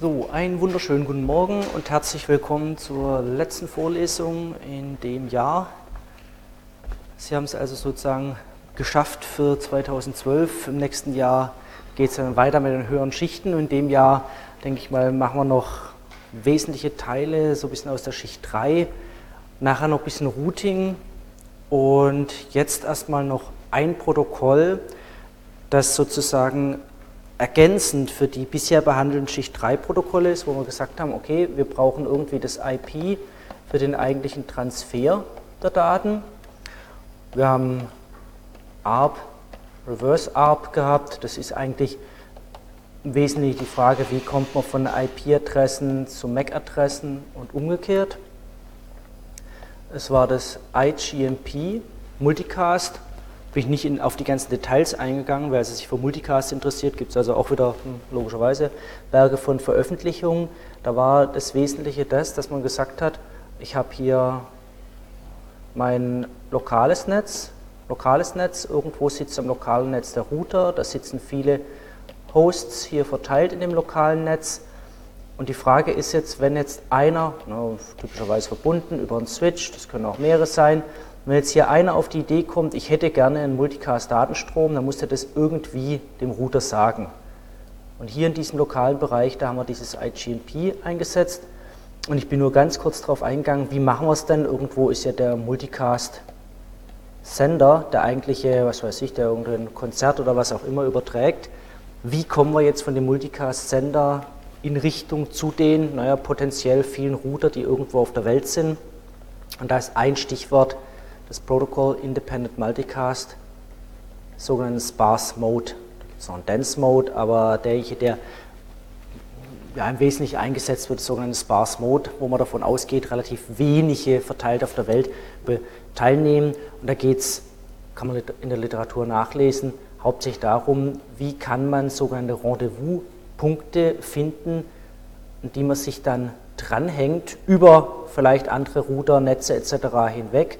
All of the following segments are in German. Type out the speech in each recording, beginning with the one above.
So, einen wunderschönen guten Morgen und herzlich willkommen zur letzten Vorlesung in dem Jahr. Sie haben es also sozusagen geschafft für 2012. Im nächsten Jahr geht es dann weiter mit den höheren Schichten und in dem Jahr, denke ich mal, machen wir noch wesentliche Teile, so ein bisschen aus der Schicht 3, nachher noch ein bisschen Routing und jetzt erstmal noch ein Protokoll, das sozusagen ergänzend für die bisher behandelten Schicht 3 Protokolle ist, wo wir gesagt haben, okay, wir brauchen irgendwie das IP für den eigentlichen Transfer der Daten. Wir haben ARP, Reverse ARP gehabt. Das ist eigentlich im Wesentlichen die Frage, wie kommt man von IP-Adressen zu MAC-Adressen und umgekehrt. Es war das IGMP, Multicast, bin ich nicht in, auf die ganzen Details eingegangen, weil es sich für Multicast interessiert, gibt es also auch wieder hm, logischerweise Berge von Veröffentlichungen. Da war das Wesentliche das, dass man gesagt hat, ich habe hier mein lokales Netz, lokales Netz, irgendwo sitzt am lokalen Netz der Router, da sitzen viele Hosts hier verteilt in dem lokalen Netz. Und die Frage ist jetzt, wenn jetzt einer, na, typischerweise verbunden über einen Switch, das können auch mehrere sein, wenn jetzt hier einer auf die Idee kommt, ich hätte gerne einen Multicast-Datenstrom, dann muss er das irgendwie dem Router sagen. Und hier in diesem lokalen Bereich, da haben wir dieses IGMP eingesetzt. Und ich bin nur ganz kurz darauf eingegangen, wie machen wir es denn? Irgendwo ist ja der Multicast-Sender, der eigentliche, was weiß ich, der irgendein Konzert oder was auch immer überträgt. Wie kommen wir jetzt von dem Multicast-Sender in Richtung zu den, naja, potenziell vielen Router, die irgendwo auf der Welt sind? Und da ist ein Stichwort das Protocol Independent Multicast, sogenannten Sparse Mode. Da gibt es noch einen Dense Mode, aber derjenige, der ja, im Wesentlichen eingesetzt wird, sogenannte Sparse Mode, wo man davon ausgeht, relativ wenige verteilt auf der Welt teilnehmen. Und da geht es, kann man in der Literatur nachlesen, hauptsächlich darum, wie kann man sogenannte Rendezvous-Punkte finden, an die man sich dann dranhängt, über vielleicht andere Router, Netze etc. hinweg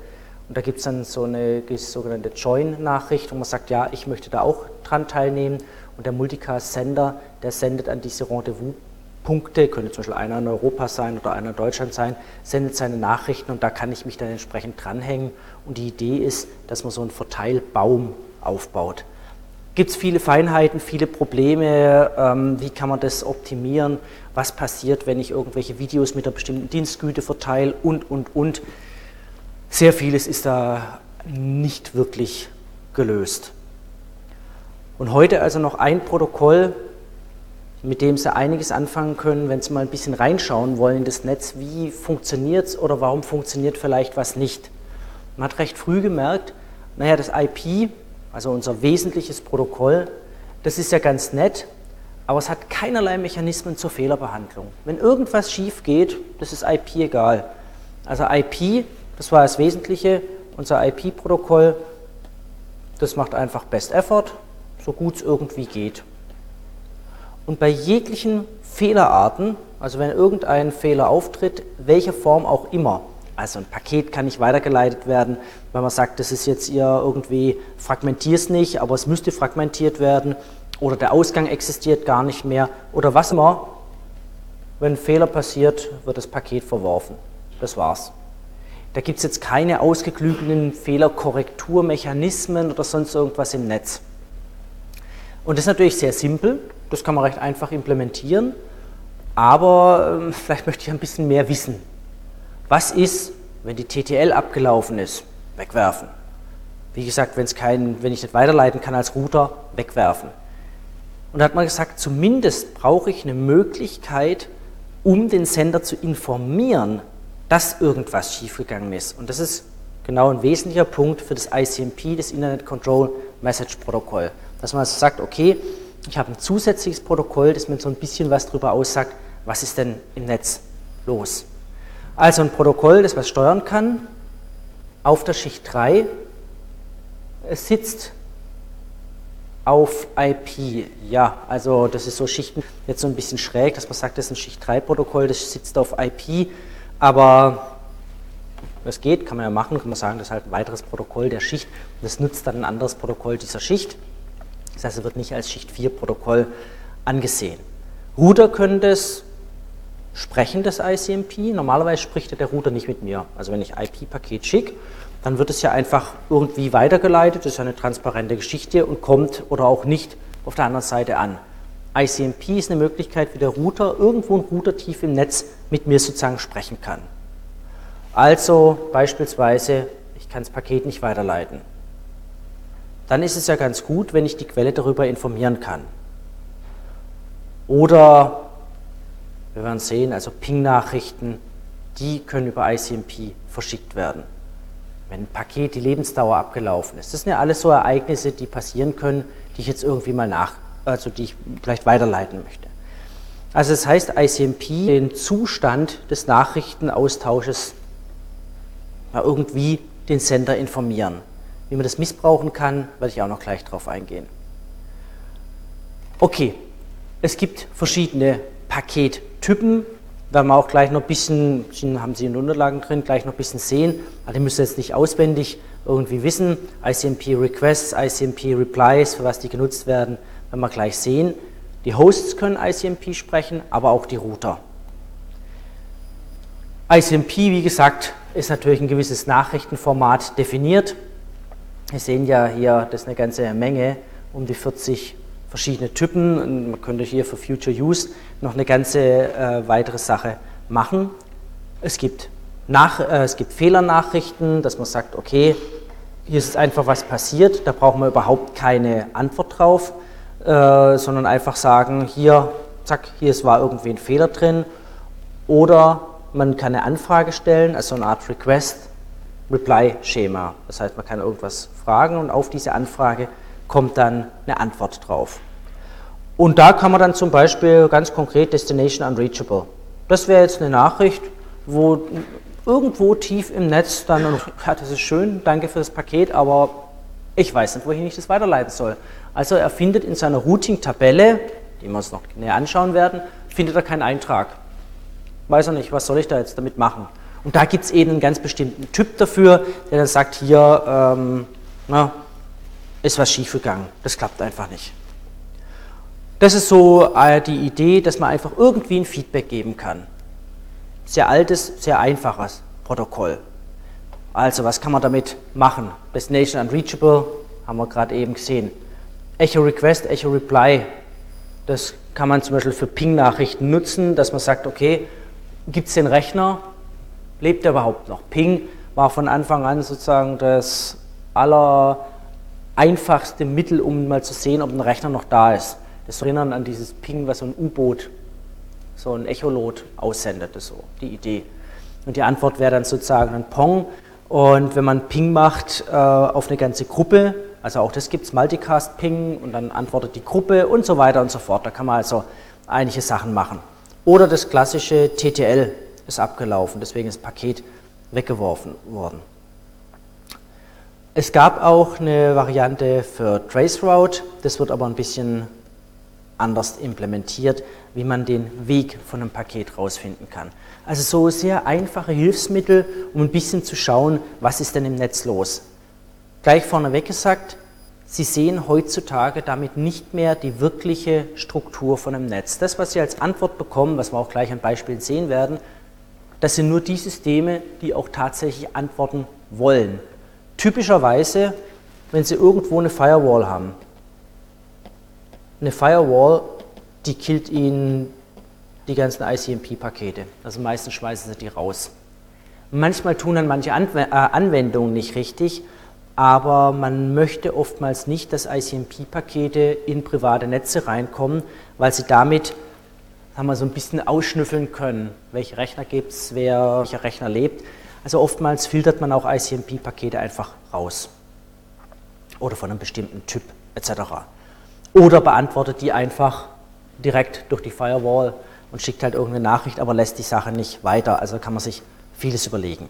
und da gibt es dann so eine sogenannte Join-Nachricht, wo man sagt, ja, ich möchte da auch dran teilnehmen. Und der Multicast-Sender, der sendet an diese Rendezvous-Punkte, könnte zum Beispiel einer in Europa sein oder einer in Deutschland sein, sendet seine Nachrichten und da kann ich mich dann entsprechend dranhängen. Und die Idee ist, dass man so einen Verteilbaum aufbaut. Gibt es viele Feinheiten, viele Probleme, ähm, wie kann man das optimieren, was passiert, wenn ich irgendwelche Videos mit einer bestimmten Dienstgüte verteile und, und, und. Sehr vieles ist da nicht wirklich gelöst. Und heute also noch ein Protokoll, mit dem Sie einiges anfangen können, wenn Sie mal ein bisschen reinschauen wollen in das Netz, wie funktioniert es oder warum funktioniert vielleicht was nicht. Man hat recht früh gemerkt, naja, das IP, also unser wesentliches Protokoll, das ist ja ganz nett, aber es hat keinerlei Mechanismen zur Fehlerbehandlung. Wenn irgendwas schief geht, das ist IP egal. Also IP das war das Wesentliche. Unser IP-Protokoll, das macht einfach Best Effort, so gut es irgendwie geht. Und bei jeglichen Fehlerarten, also wenn irgendein Fehler auftritt, welcher Form auch immer, also ein Paket kann nicht weitergeleitet werden, weil man sagt, das ist jetzt ihr irgendwie, fragmentiert es nicht, aber es müsste fragmentiert werden oder der Ausgang existiert gar nicht mehr oder was immer. Wenn ein Fehler passiert, wird das Paket verworfen. Das war's. Da gibt es jetzt keine ausgeklügelten Fehlerkorrekturmechanismen oder sonst irgendwas im Netz. Und das ist natürlich sehr simpel, das kann man recht einfach implementieren, aber äh, vielleicht möchte ich ein bisschen mehr wissen. Was ist, wenn die TTL abgelaufen ist? Wegwerfen. Wie gesagt, wenn, es kein, wenn ich nicht weiterleiten kann als Router, wegwerfen. Und da hat man gesagt, zumindest brauche ich eine Möglichkeit, um den Sender zu informieren, dass irgendwas schiefgegangen ist. Und das ist genau ein wesentlicher Punkt für das ICMP, das Internet Control Message Protokoll. Dass man also sagt, okay, ich habe ein zusätzliches Protokoll, das mir so ein bisschen was darüber aussagt, was ist denn im Netz los. Also ein Protokoll, das was steuern kann, auf der Schicht 3, es sitzt auf IP. Ja, also das ist so Schichten jetzt so ein bisschen schräg, dass man sagt, das ist ein Schicht 3 Protokoll, das sitzt auf IP. Aber es geht, kann man ja machen, kann man sagen, das ist halt ein weiteres Protokoll der Schicht. Das nutzt dann ein anderes Protokoll dieser Schicht. Das heißt, es wird nicht als Schicht 4 Protokoll angesehen. Router können das Sprechen des ICMP. Normalerweise spricht der Router nicht mit mir. Also wenn ich IP-Paket schicke, dann wird es ja einfach irgendwie weitergeleitet. Das ist ja eine transparente Geschichte und kommt oder auch nicht auf der anderen Seite an. ICMP ist eine Möglichkeit, wie der Router irgendwo ein Router tief im Netz mit mir sozusagen sprechen kann. Also beispielsweise, ich kann das Paket nicht weiterleiten. Dann ist es ja ganz gut, wenn ich die Quelle darüber informieren kann. Oder, wir werden sehen, also Ping-Nachrichten, die können über ICMP verschickt werden. Wenn ein Paket die Lebensdauer abgelaufen ist. Das sind ja alles so Ereignisse, die passieren können, die ich jetzt irgendwie mal nach, also die ich vielleicht weiterleiten möchte. Also das heißt, ICMP den Zustand des Nachrichtenaustausches irgendwie den Sender informieren. Wie man das missbrauchen kann, werde ich auch noch gleich darauf eingehen. Okay, es gibt verschiedene Pakettypen, werden wir auch gleich noch ein bisschen, haben Sie in den Unterlagen drin, gleich noch ein bisschen sehen, aber die müssen jetzt nicht auswendig irgendwie wissen. ICMP Requests, ICMP Replies, für was die genutzt werden, werden wir gleich sehen. Die Hosts können ICMP sprechen, aber auch die Router. ICMP, wie gesagt, ist natürlich ein gewisses Nachrichtenformat definiert. Wir sehen ja hier, das ist eine ganze Menge, um die 40 verschiedene Typen. Und man könnte hier für Future Use noch eine ganze äh, weitere Sache machen. Es gibt, nach, äh, es gibt Fehlernachrichten, dass man sagt, okay, hier ist einfach was passiert, da brauchen wir überhaupt keine Antwort drauf, äh, sondern einfach sagen, hier, zack, hier war irgendwie ein Fehler drin. Oder man kann eine Anfrage stellen, also eine Art Request-Reply-Schema. Das heißt, man kann irgendwas fragen und auf diese Anfrage kommt dann eine Antwort drauf. Und da kann man dann zum Beispiel ganz konkret Destination Unreachable. Das wäre jetzt eine Nachricht, wo irgendwo tief im Netz dann, ja, das ist schön, danke für das Paket, aber ich weiß nicht, wohin ich das weiterleiten soll. Also er findet in seiner Routing-Tabelle, die wir uns noch näher anschauen werden, findet er keinen Eintrag. Weiß er nicht, was soll ich da jetzt damit machen? Und da gibt es eben einen ganz bestimmten Typ dafür, der dann sagt, hier, ähm, na, ist was schiefgegangen. Das klappt einfach nicht. Das ist so äh, die Idee, dass man einfach irgendwie ein Feedback geben kann. Sehr altes, sehr einfaches Protokoll. Also, was kann man damit machen? Destination Unreachable haben wir gerade eben gesehen. Echo Request, Echo Reply. Das kann man zum Beispiel für Ping-Nachrichten nutzen, dass man sagt, okay, gibt es den Rechner? Lebt er überhaupt noch? Ping war von Anfang an sozusagen das aller einfachste Mittel, um mal zu sehen, ob ein Rechner noch da ist. Das erinnern an dieses Ping, was so ein U-Boot, so ein Echolot aussendet, das so die Idee. Und die Antwort wäre dann sozusagen ein Pong. Und wenn man Ping macht äh, auf eine ganze Gruppe, also auch das gibt es, Multicast-Ping, und dann antwortet die Gruppe und so weiter und so fort. Da kann man also einige Sachen machen. Oder das klassische TTL ist abgelaufen, deswegen ist das Paket weggeworfen worden. Es gab auch eine Variante für Traceroute, das wird aber ein bisschen anders implementiert, wie man den Weg von einem Paket rausfinden kann. Also so sehr einfache Hilfsmittel, um ein bisschen zu schauen, was ist denn im Netz los. Gleich vorneweg gesagt, Sie sehen heutzutage damit nicht mehr die wirkliche Struktur von einem Netz. Das, was Sie als Antwort bekommen, was wir auch gleich an Beispielen sehen werden, das sind nur die Systeme, die auch tatsächlich antworten wollen. Typischerweise, wenn Sie irgendwo eine Firewall haben. Eine Firewall, die killt Ihnen die ganzen ICMP-Pakete. Also meistens schmeißen Sie die raus. Manchmal tun dann manche äh, Anwendungen nicht richtig, aber man möchte oftmals nicht, dass ICMP-Pakete in private Netze reinkommen, weil sie damit haben wir so ein bisschen ausschnüffeln können, welche Rechner gibt es, wer welcher Rechner lebt. Also oftmals filtert man auch ICMP-Pakete einfach raus. Oder von einem bestimmten Typ etc. Oder beantwortet die einfach direkt durch die Firewall und schickt halt irgendeine Nachricht, aber lässt die Sache nicht weiter. Also kann man sich vieles überlegen.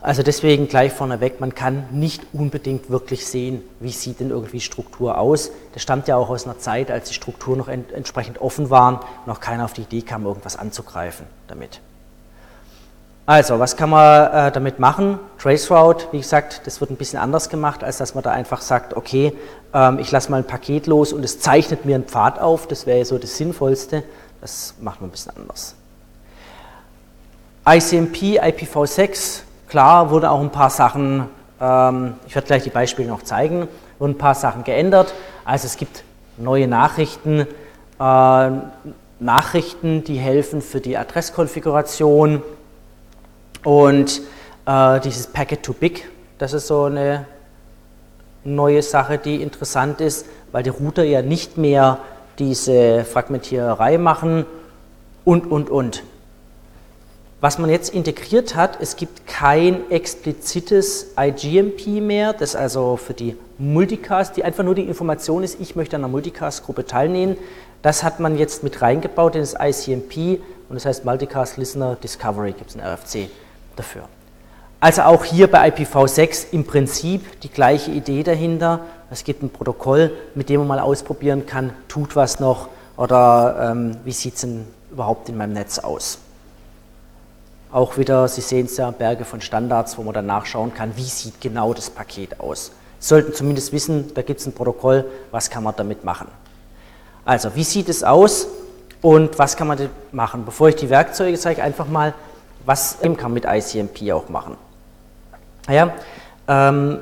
Also deswegen gleich vorneweg, man kann nicht unbedingt wirklich sehen, wie sieht denn irgendwie Struktur aus. Das stammt ja auch aus einer Zeit, als die Strukturen noch ent entsprechend offen waren auch keiner auf die Idee kam, irgendwas anzugreifen damit. Also, was kann man äh, damit machen? Traceroute, wie gesagt, das wird ein bisschen anders gemacht, als dass man da einfach sagt, okay, ähm, ich lasse mal ein Paket los und es zeichnet mir einen Pfad auf, das wäre so das Sinnvollste. Das machen wir ein bisschen anders. ICMP, IPv6, klar, wurden auch ein paar Sachen, ähm, ich werde gleich die Beispiele noch zeigen, wurden ein paar Sachen geändert. Also es gibt neue Nachrichten, äh, Nachrichten, die helfen für die Adresskonfiguration und äh, dieses Packet to Big, das ist so eine neue Sache, die interessant ist, weil die Router ja nicht mehr diese Fragmentiererei machen und, und, und. Was man jetzt integriert hat, es gibt kein explizites IGMP mehr, das also für die Multicast, die einfach nur die Information ist, ich möchte an einer Multicast-Gruppe teilnehmen. Das hat man jetzt mit reingebaut in das ICMP und das heißt Multicast Listener Discovery, gibt es ein RFC dafür. Also auch hier bei IPv6 im Prinzip die gleiche Idee dahinter. Es gibt ein Protokoll, mit dem man mal ausprobieren kann, tut was noch oder ähm, wie sieht es denn überhaupt in meinem Netz aus. Auch wieder, Sie sehen es ja, Berge von Standards, wo man dann nachschauen kann, wie sieht genau das Paket aus. Sie sollten zumindest wissen, da gibt es ein Protokoll, was kann man damit machen. Also, wie sieht es aus und was kann man damit machen? Bevor ich die Werkzeuge zeige, einfach mal, was kann man mit ICMP auch machen. Naja, ähm,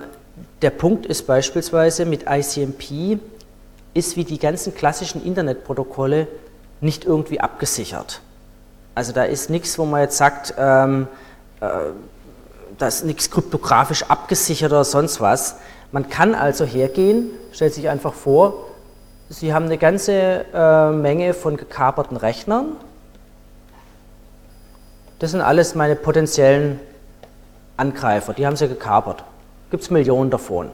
der Punkt ist beispielsweise mit ICMP ist wie die ganzen klassischen Internetprotokolle nicht irgendwie abgesichert. Also da ist nichts, wo man jetzt sagt, ähm, äh, da ist nichts kryptografisch abgesichert oder sonst was. Man kann also hergehen, stellt sich einfach vor, Sie haben eine ganze äh, Menge von gekaperten Rechnern. Das sind alles meine potenziellen Angreifer, die haben Sie gekapert. Gibt es Millionen davon.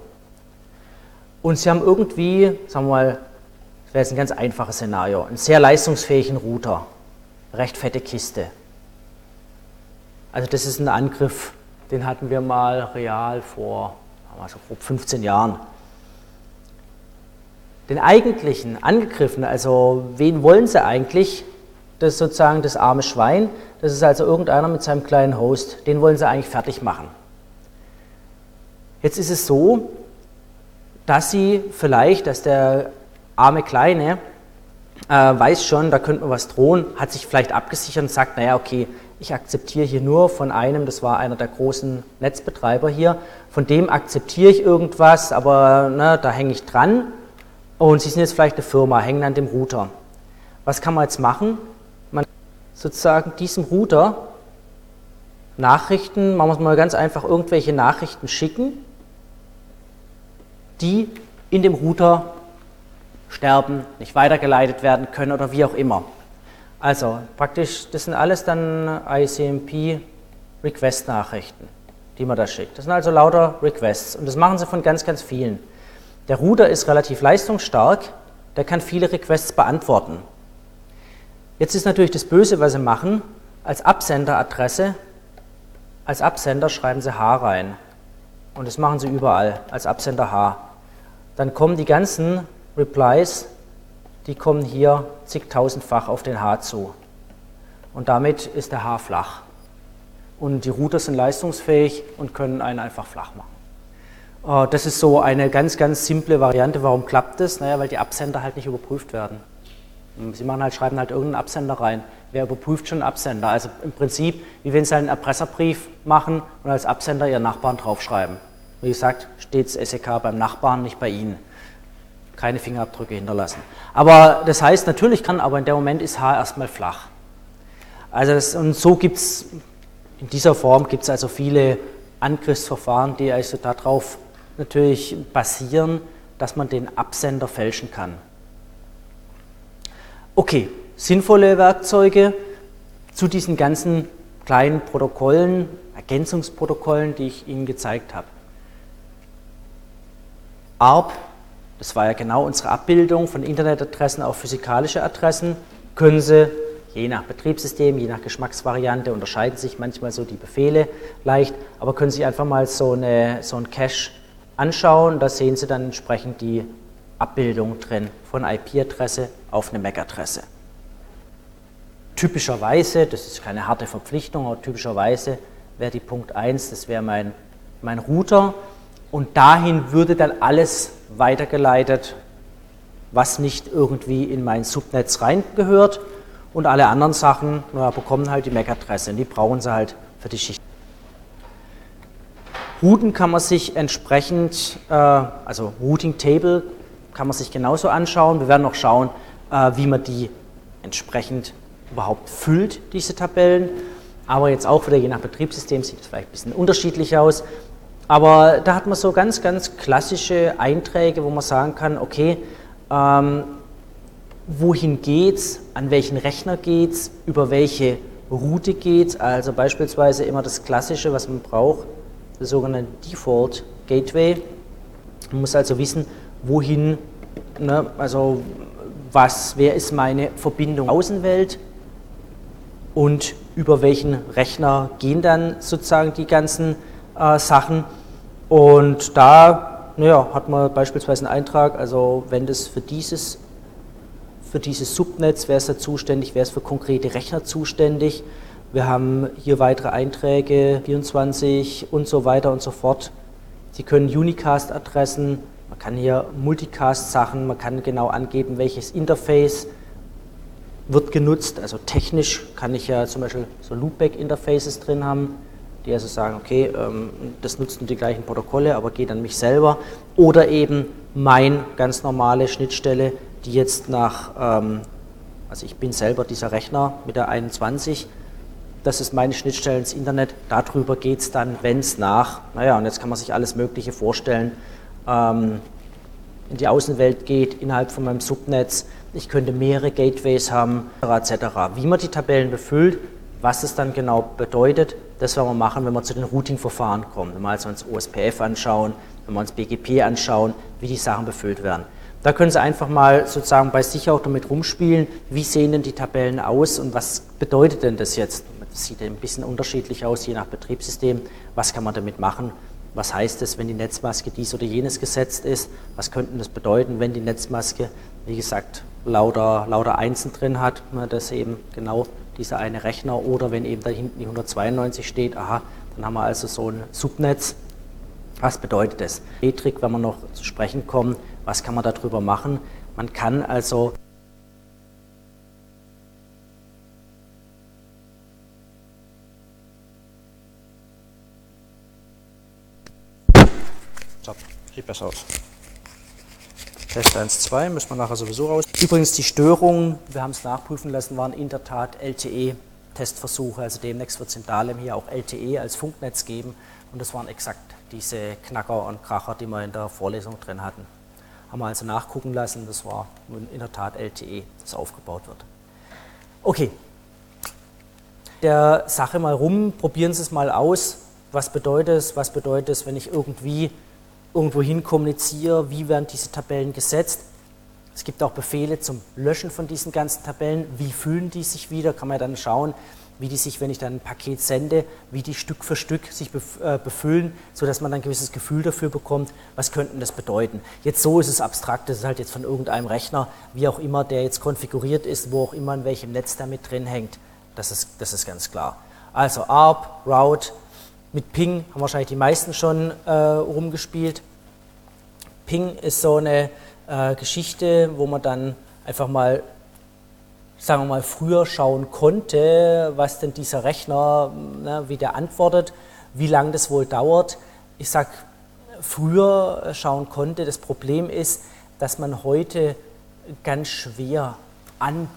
Und Sie haben irgendwie, sagen wir mal, das wäre jetzt ein ganz einfaches Szenario, einen sehr leistungsfähigen Router recht fette Kiste. Also das ist ein Angriff, den hatten wir mal real vor also grob 15 Jahren. Den eigentlichen Angegriffenen, also wen wollen sie eigentlich? Das ist sozusagen das arme Schwein. Das ist also irgendeiner mit seinem kleinen Host. Den wollen sie eigentlich fertig machen. Jetzt ist es so, dass sie vielleicht, dass der arme Kleine äh, weiß schon, da könnte mir was drohen, hat sich vielleicht abgesichert und sagt, naja, okay, ich akzeptiere hier nur von einem, das war einer der großen Netzbetreiber hier, von dem akzeptiere ich irgendwas, aber ne, da hänge ich dran und Sie sind jetzt vielleicht eine Firma, hängen an dem Router. Was kann man jetzt machen? Man sozusagen diesem Router Nachrichten, wir es mal ganz einfach, irgendwelche Nachrichten schicken, die in dem Router sterben, nicht weitergeleitet werden können oder wie auch immer. Also praktisch, das sind alles dann ICMP Request-Nachrichten, die man da schickt. Das sind also lauter Requests und das machen sie von ganz, ganz vielen. Der Router ist relativ leistungsstark, der kann viele Requests beantworten. Jetzt ist natürlich das Böse, was sie machen, als Absenderadresse, als Absender schreiben sie H rein. Und das machen sie überall, als Absender H. Dann kommen die ganzen Replies, die kommen hier zigtausendfach auf den H zu. Und damit ist der H flach. Und die Router sind leistungsfähig und können einen einfach flach machen. Äh, das ist so eine ganz, ganz simple Variante. Warum klappt das? Naja, weil die Absender halt nicht überprüft werden. Sie machen halt, schreiben halt irgendeinen Absender rein. Wer überprüft schon einen Absender? Also im Prinzip, wie wenn Sie einen Erpresserbrief machen und als Absender Ihren Nachbarn draufschreiben. Wie gesagt, steht das SEK beim Nachbarn, nicht bei Ihnen keine Fingerabdrücke hinterlassen. Aber das heißt, natürlich kann, aber in dem Moment ist H erstmal flach. Also das, und so gibt es, in dieser Form gibt es also viele Angriffsverfahren, die also darauf natürlich basieren, dass man den Absender fälschen kann. Okay, sinnvolle Werkzeuge zu diesen ganzen kleinen Protokollen, Ergänzungsprotokollen, die ich Ihnen gezeigt habe. ARP das war ja genau unsere Abbildung von Internetadressen auf physikalische Adressen, können Sie je nach Betriebssystem, je nach Geschmacksvariante unterscheiden sich manchmal so die Befehle leicht, aber können Sie einfach mal so, eine, so einen Cache anschauen, da sehen Sie dann entsprechend die Abbildung drin von IP-Adresse auf eine MAC-Adresse. Typischerweise, das ist keine harte Verpflichtung, aber typischerweise wäre die Punkt 1, das wäre mein, mein Router und dahin würde dann alles weitergeleitet, was nicht irgendwie in mein Subnetz reingehört. Und alle anderen Sachen naja, bekommen halt die MAC-Adresse und die brauchen sie halt für die Schicht. Routen kann man sich entsprechend, äh, also Routing Table kann man sich genauso anschauen. Wir werden noch schauen, äh, wie man die entsprechend überhaupt füllt, diese Tabellen. Aber jetzt auch wieder je nach Betriebssystem sieht es vielleicht ein bisschen unterschiedlich aus. Aber da hat man so ganz, ganz klassische Einträge, wo man sagen kann, okay, ähm, wohin geht's, an welchen Rechner geht's, über welche Route geht's. Also beispielsweise immer das Klassische, was man braucht, das sogenannte Default Gateway. Man muss also wissen, wohin, ne, also was, wer ist meine Verbindung Außenwelt und über welchen Rechner gehen dann sozusagen die ganzen äh, Sachen. Und da naja, hat man beispielsweise einen Eintrag, also wenn das für dieses, für dieses Subnetz, wer ist da zuständig, wer ist für konkrete Rechner zuständig. Wir haben hier weitere Einträge, 24 und so weiter und so fort. Sie können Unicast-Adressen, man kann hier Multicast-Sachen, man kann genau angeben, welches Interface wird genutzt. Also technisch kann ich ja zum Beispiel so Loopback-Interfaces drin haben, die also sagen, okay, ähm, das nutzen die gleichen Protokolle, aber geht an mich selber. Oder eben mein ganz normale Schnittstelle, die jetzt nach, ähm, also ich bin selber dieser Rechner mit der 21, das ist meine Schnittstelle ins Internet, darüber geht es dann, wenn es nach, naja, und jetzt kann man sich alles Mögliche vorstellen, ähm, in die Außenwelt geht, innerhalb von meinem Subnetz, ich könnte mehrere Gateways haben, etc. Wie man die Tabellen befüllt, was es dann genau bedeutet, das werden wir machen, wenn wir zu den Routing-Verfahren kommen. Wenn wir also uns OSPF anschauen, wenn wir uns BGP anschauen, wie die Sachen befüllt werden. Da können Sie einfach mal sozusagen bei sich auch damit rumspielen, wie sehen denn die Tabellen aus und was bedeutet denn das jetzt? Das sieht ein bisschen unterschiedlich aus, je nach Betriebssystem. Was kann man damit machen? Was heißt es, wenn die Netzmaske dies oder jenes gesetzt ist? Was könnte das bedeuten, wenn die Netzmaske, wie gesagt, lauter, lauter Einsen drin hat, ne, das eben genau dieser eine Rechner oder wenn eben da hinten die 192 steht, aha, dann haben wir also so ein Subnetz. Was bedeutet das? Metrik, wenn wir noch zu sprechen kommen, was kann man darüber machen? Man kann also Stopp, sieht besser aus. Test 1, 2 müssen wir nachher sowieso raus. Übrigens die Störungen, wir haben es nachprüfen lassen, waren in der Tat LTE-Testversuche. Also demnächst wird es in Dahlem hier auch LTE als Funknetz geben. Und das waren exakt diese Knacker und Kracher, die wir in der Vorlesung drin hatten. Haben wir also nachgucken lassen, das war in der Tat LTE, das aufgebaut wird. Okay, der Sache mal rum, probieren Sie es mal aus. Was bedeutet es, was bedeutet es, wenn ich irgendwie irgendwo hin kommuniziere, wie werden diese Tabellen gesetzt. Es gibt auch Befehle zum Löschen von diesen ganzen Tabellen. Wie fühlen die sich wieder? Kann man dann schauen, wie die sich, wenn ich dann ein Paket sende, wie die Stück für Stück sich äh, befüllen, sodass man dann ein gewisses Gefühl dafür bekommt, was könnten das bedeuten. Jetzt so ist es abstrakt, das ist halt jetzt von irgendeinem Rechner, wie auch immer der jetzt konfiguriert ist, wo auch immer in welchem Netz da mit drin hängt. Das ist, das ist ganz klar. Also ARP, Route, mit Ping haben wahrscheinlich die meisten schon äh, rumgespielt. Ping ist so eine äh, Geschichte, wo man dann einfach mal, sagen wir mal, früher schauen konnte, was denn dieser Rechner, ne, wie der antwortet, wie lange das wohl dauert. Ich sage, früher schauen konnte. Das Problem ist, dass man heute ganz schwer an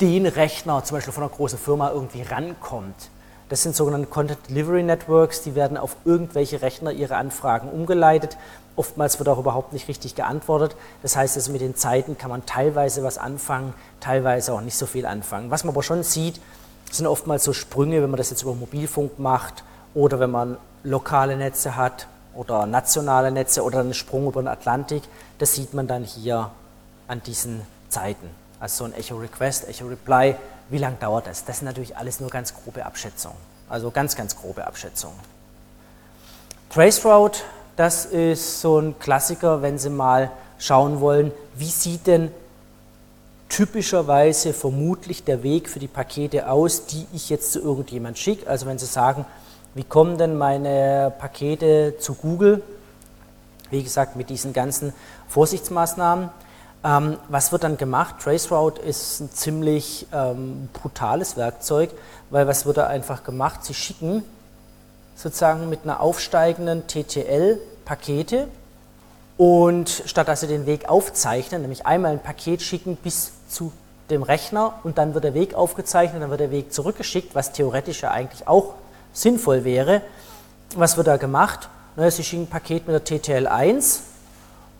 den Rechner, zum Beispiel von einer großen Firma, irgendwie rankommt. Das sind sogenannte Content Delivery Networks, die werden auf irgendwelche Rechner ihre Anfragen umgeleitet. Oftmals wird auch überhaupt nicht richtig geantwortet. Das heißt, also mit den Zeiten kann man teilweise was anfangen, teilweise auch nicht so viel anfangen. Was man aber schon sieht, sind oftmals so Sprünge, wenn man das jetzt über Mobilfunk macht oder wenn man lokale Netze hat oder nationale Netze oder einen Sprung über den Atlantik. Das sieht man dann hier an diesen Zeiten. Also so ein Echo Request, Echo Reply wie lange dauert das? Das sind natürlich alles nur ganz grobe Abschätzungen. Also ganz, ganz grobe Abschätzungen. Traceroute, das ist so ein Klassiker, wenn Sie mal schauen wollen, wie sieht denn typischerweise vermutlich der Weg für die Pakete aus, die ich jetzt zu irgendjemand schicke. Also wenn Sie sagen, wie kommen denn meine Pakete zu Google? Wie gesagt, mit diesen ganzen Vorsichtsmaßnahmen. Ähm, was wird dann gemacht? Traceroute ist ein ziemlich ähm, brutales Werkzeug, weil was wird da einfach gemacht? Sie schicken sozusagen mit einer aufsteigenden TTL Pakete und statt dass sie den Weg aufzeichnen, nämlich einmal ein Paket schicken bis zu dem Rechner und dann wird der Weg aufgezeichnet, dann wird der Weg zurückgeschickt, was theoretisch ja eigentlich auch sinnvoll wäre. Was wird da gemacht? Na, sie schicken ein Paket mit der TTL1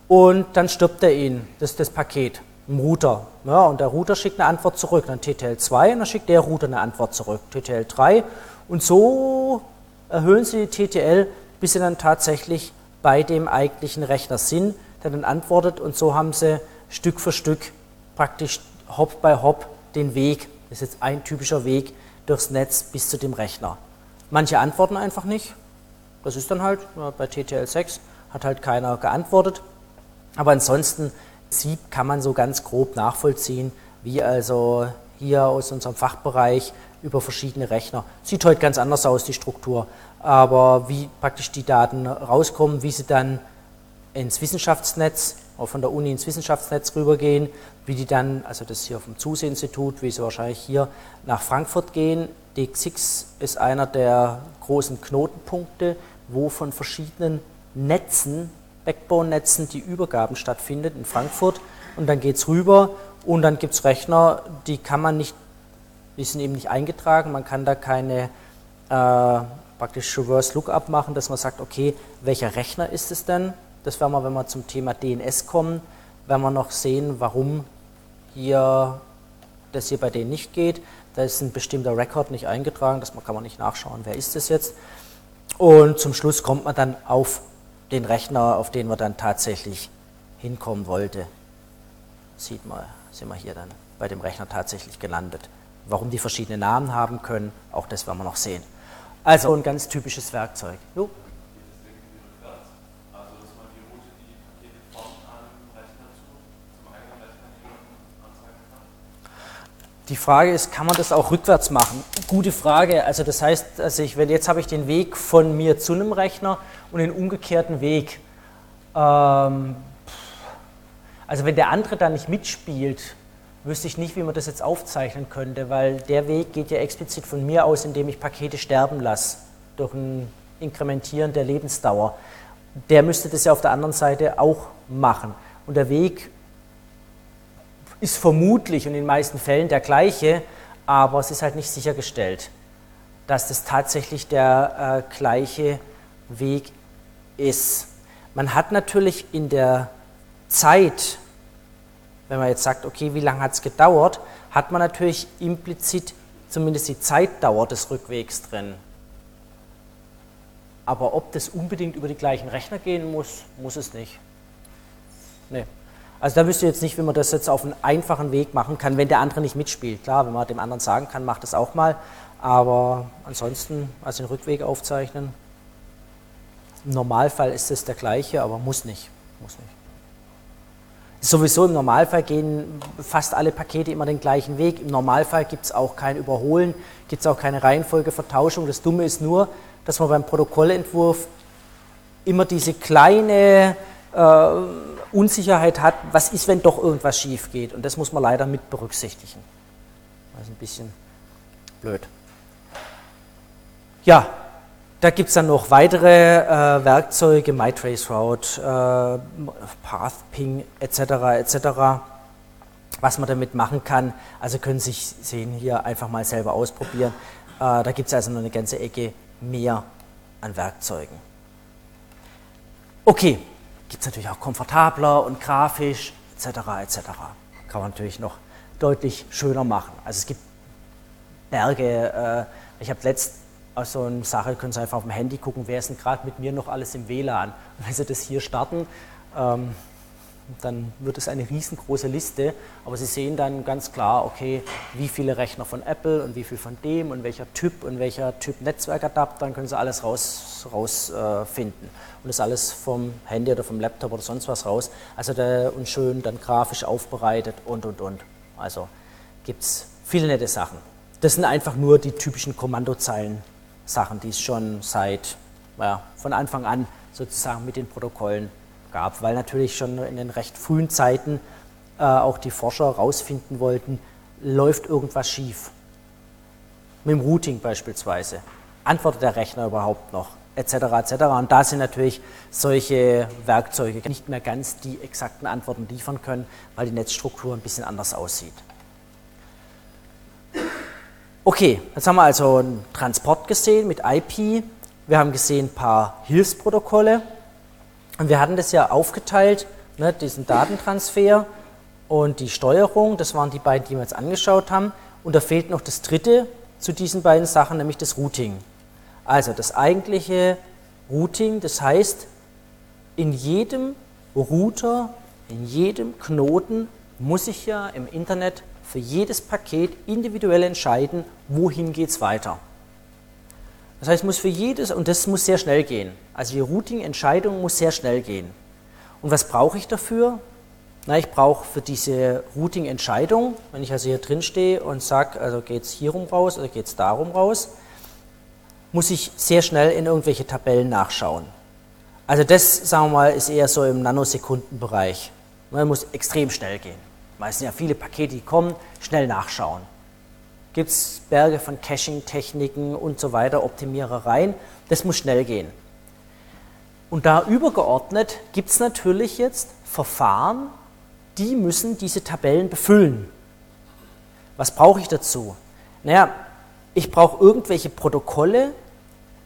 und dann stirbt er ihn, das ist das Paket, im Router. Ja, und der Router schickt eine Antwort zurück, dann TTL2 und dann schickt der Router eine Antwort zurück, TTL3 und so erhöhen sie die TTL, bis sie dann tatsächlich bei dem eigentlichen Rechner sind, der dann antwortet. Und so haben sie Stück für Stück praktisch Hop bei Hop den Weg, das ist jetzt ein typischer Weg durchs Netz bis zu dem Rechner. Manche antworten einfach nicht, das ist dann halt, bei TTL6 hat halt keiner geantwortet, aber ansonsten kann man so ganz grob nachvollziehen, wie also hier aus unserem Fachbereich über verschiedene Rechner. Sieht heute ganz anders aus, die Struktur, aber wie praktisch die Daten rauskommen, wie sie dann ins Wissenschaftsnetz, auch von der Uni ins Wissenschaftsnetz rübergehen, wie die dann, also das hier vom ZUSE-Institut, wie sie wahrscheinlich hier nach Frankfurt gehen. DX6 ist einer der großen Knotenpunkte, wo von verschiedenen Netzen, Backbone-Netzen, die Übergaben stattfindet in Frankfurt und dann geht es rüber und dann gibt es Rechner, die kann man nicht die sind eben nicht eingetragen, man kann da keine äh, praktisch Reverse Lookup machen, dass man sagt, okay, welcher Rechner ist es denn? Das werden wir, wenn wir zum Thema DNS kommen, werden wir noch sehen, warum hier das hier bei denen nicht geht. Da ist ein bestimmter Rekord nicht eingetragen, das kann man nicht nachschauen, wer ist das jetzt. Und zum Schluss kommt man dann auf den Rechner, auf den man dann tatsächlich hinkommen wollte. Sieht mal, sind wir hier dann bei dem Rechner tatsächlich gelandet. Warum die verschiedene Namen haben können, auch das werden wir noch sehen. Also ein ganz typisches Werkzeug. Jo? Die Frage ist, kann man das auch rückwärts machen? Gute Frage. Also das heißt, also ich, jetzt habe ich den Weg von mir zu einem Rechner und den umgekehrten Weg. Ähm, also wenn der andere da nicht mitspielt, wüsste ich nicht, wie man das jetzt aufzeichnen könnte, weil der Weg geht ja explizit von mir aus, indem ich Pakete sterben lasse, durch ein Inkrementieren der Lebensdauer. Der müsste das ja auf der anderen Seite auch machen. Und der Weg ist vermutlich und in den meisten Fällen der gleiche, aber es ist halt nicht sichergestellt, dass das tatsächlich der äh, gleiche Weg ist. Man hat natürlich in der Zeit wenn man jetzt sagt, okay, wie lange hat es gedauert, hat man natürlich implizit zumindest die Zeitdauer des Rückwegs drin. Aber ob das unbedingt über die gleichen Rechner gehen muss, muss es nicht. Nee. Also da wüsste ich jetzt nicht, wie man das jetzt auf einen einfachen Weg machen kann, wenn der andere nicht mitspielt. Klar, wenn man dem anderen sagen kann, macht das auch mal. Aber ansonsten, also den Rückweg aufzeichnen, im Normalfall ist es der gleiche, aber muss nicht. Muss nicht. Sowieso im Normalfall gehen fast alle Pakete immer den gleichen Weg. Im Normalfall gibt es auch kein Überholen, gibt es auch keine Reihenfolgevertauschung. Das Dumme ist nur, dass man beim Protokollentwurf immer diese kleine äh, Unsicherheit hat, was ist, wenn doch irgendwas schief geht. Und das muss man leider mit berücksichtigen. Das ist ein bisschen blöd. Ja, da gibt es dann noch weitere äh, Werkzeuge, MyTraceRoute, äh, PathPing etc. etc., was man damit machen kann. Also können Sie sich sehen hier einfach mal selber ausprobieren. Äh, da gibt es also noch eine ganze Ecke mehr an Werkzeugen. Okay, gibt es natürlich auch komfortabler und grafisch etc. etc. Kann man natürlich noch deutlich schöner machen. Also es gibt Berge. Äh, ich habe letzt aus so einer Sache können Sie einfach auf dem Handy gucken, wer ist denn gerade mit mir noch alles im WLAN. Und wenn Sie das hier starten, ähm, dann wird es eine riesengroße Liste, aber Sie sehen dann ganz klar, okay, wie viele Rechner von Apple und wie viel von dem und welcher Typ und welcher Typ Netzwerkadapter, dann können Sie alles rausfinden raus, äh, und das alles vom Handy oder vom Laptop oder sonst was raus. Also der, und schön dann grafisch aufbereitet und und und. Also gibt es viele nette Sachen. Das sind einfach nur die typischen Kommandozeilen Sachen, die es schon seit ja, von Anfang an sozusagen mit den Protokollen gab, weil natürlich schon in den recht frühen Zeiten äh, auch die Forscher herausfinden wollten, läuft irgendwas schief. Mit dem Routing beispielsweise. Antwortet der Rechner überhaupt noch? Etc. etc. Und da sind natürlich solche Werkzeuge nicht mehr ganz die exakten Antworten liefern können, weil die Netzstruktur ein bisschen anders aussieht. Okay, jetzt haben wir also einen Transport gesehen mit IP. Wir haben gesehen ein paar Hilfsprotokolle. Und wir hatten das ja aufgeteilt, ne, diesen Datentransfer und die Steuerung. Das waren die beiden, die wir jetzt angeschaut haben. Und da fehlt noch das dritte zu diesen beiden Sachen, nämlich das Routing. Also das eigentliche Routing, das heißt, in jedem Router, in jedem Knoten muss ich ja im Internet für jedes Paket individuell entscheiden, wohin geht es weiter. Das heißt, muss für jedes, und das muss sehr schnell gehen. Also die Routing-Entscheidung muss sehr schnell gehen. Und was brauche ich dafür? Na, ich brauche für diese Routing-Entscheidung, wenn ich also hier drin stehe und sage, also geht es hier rum raus oder geht es darum raus, muss ich sehr schnell in irgendwelche Tabellen nachschauen. Also das, sagen wir mal, ist eher so im Nanosekundenbereich. Man muss extrem schnell gehen. Meistens ja viele Pakete, die kommen, schnell nachschauen. Gibt es Berge von Caching-Techniken und so weiter, Optimierereien. Das muss schnell gehen. Und da übergeordnet gibt es natürlich jetzt Verfahren, die müssen diese Tabellen befüllen. Was brauche ich dazu? Naja, ich brauche irgendwelche Protokolle,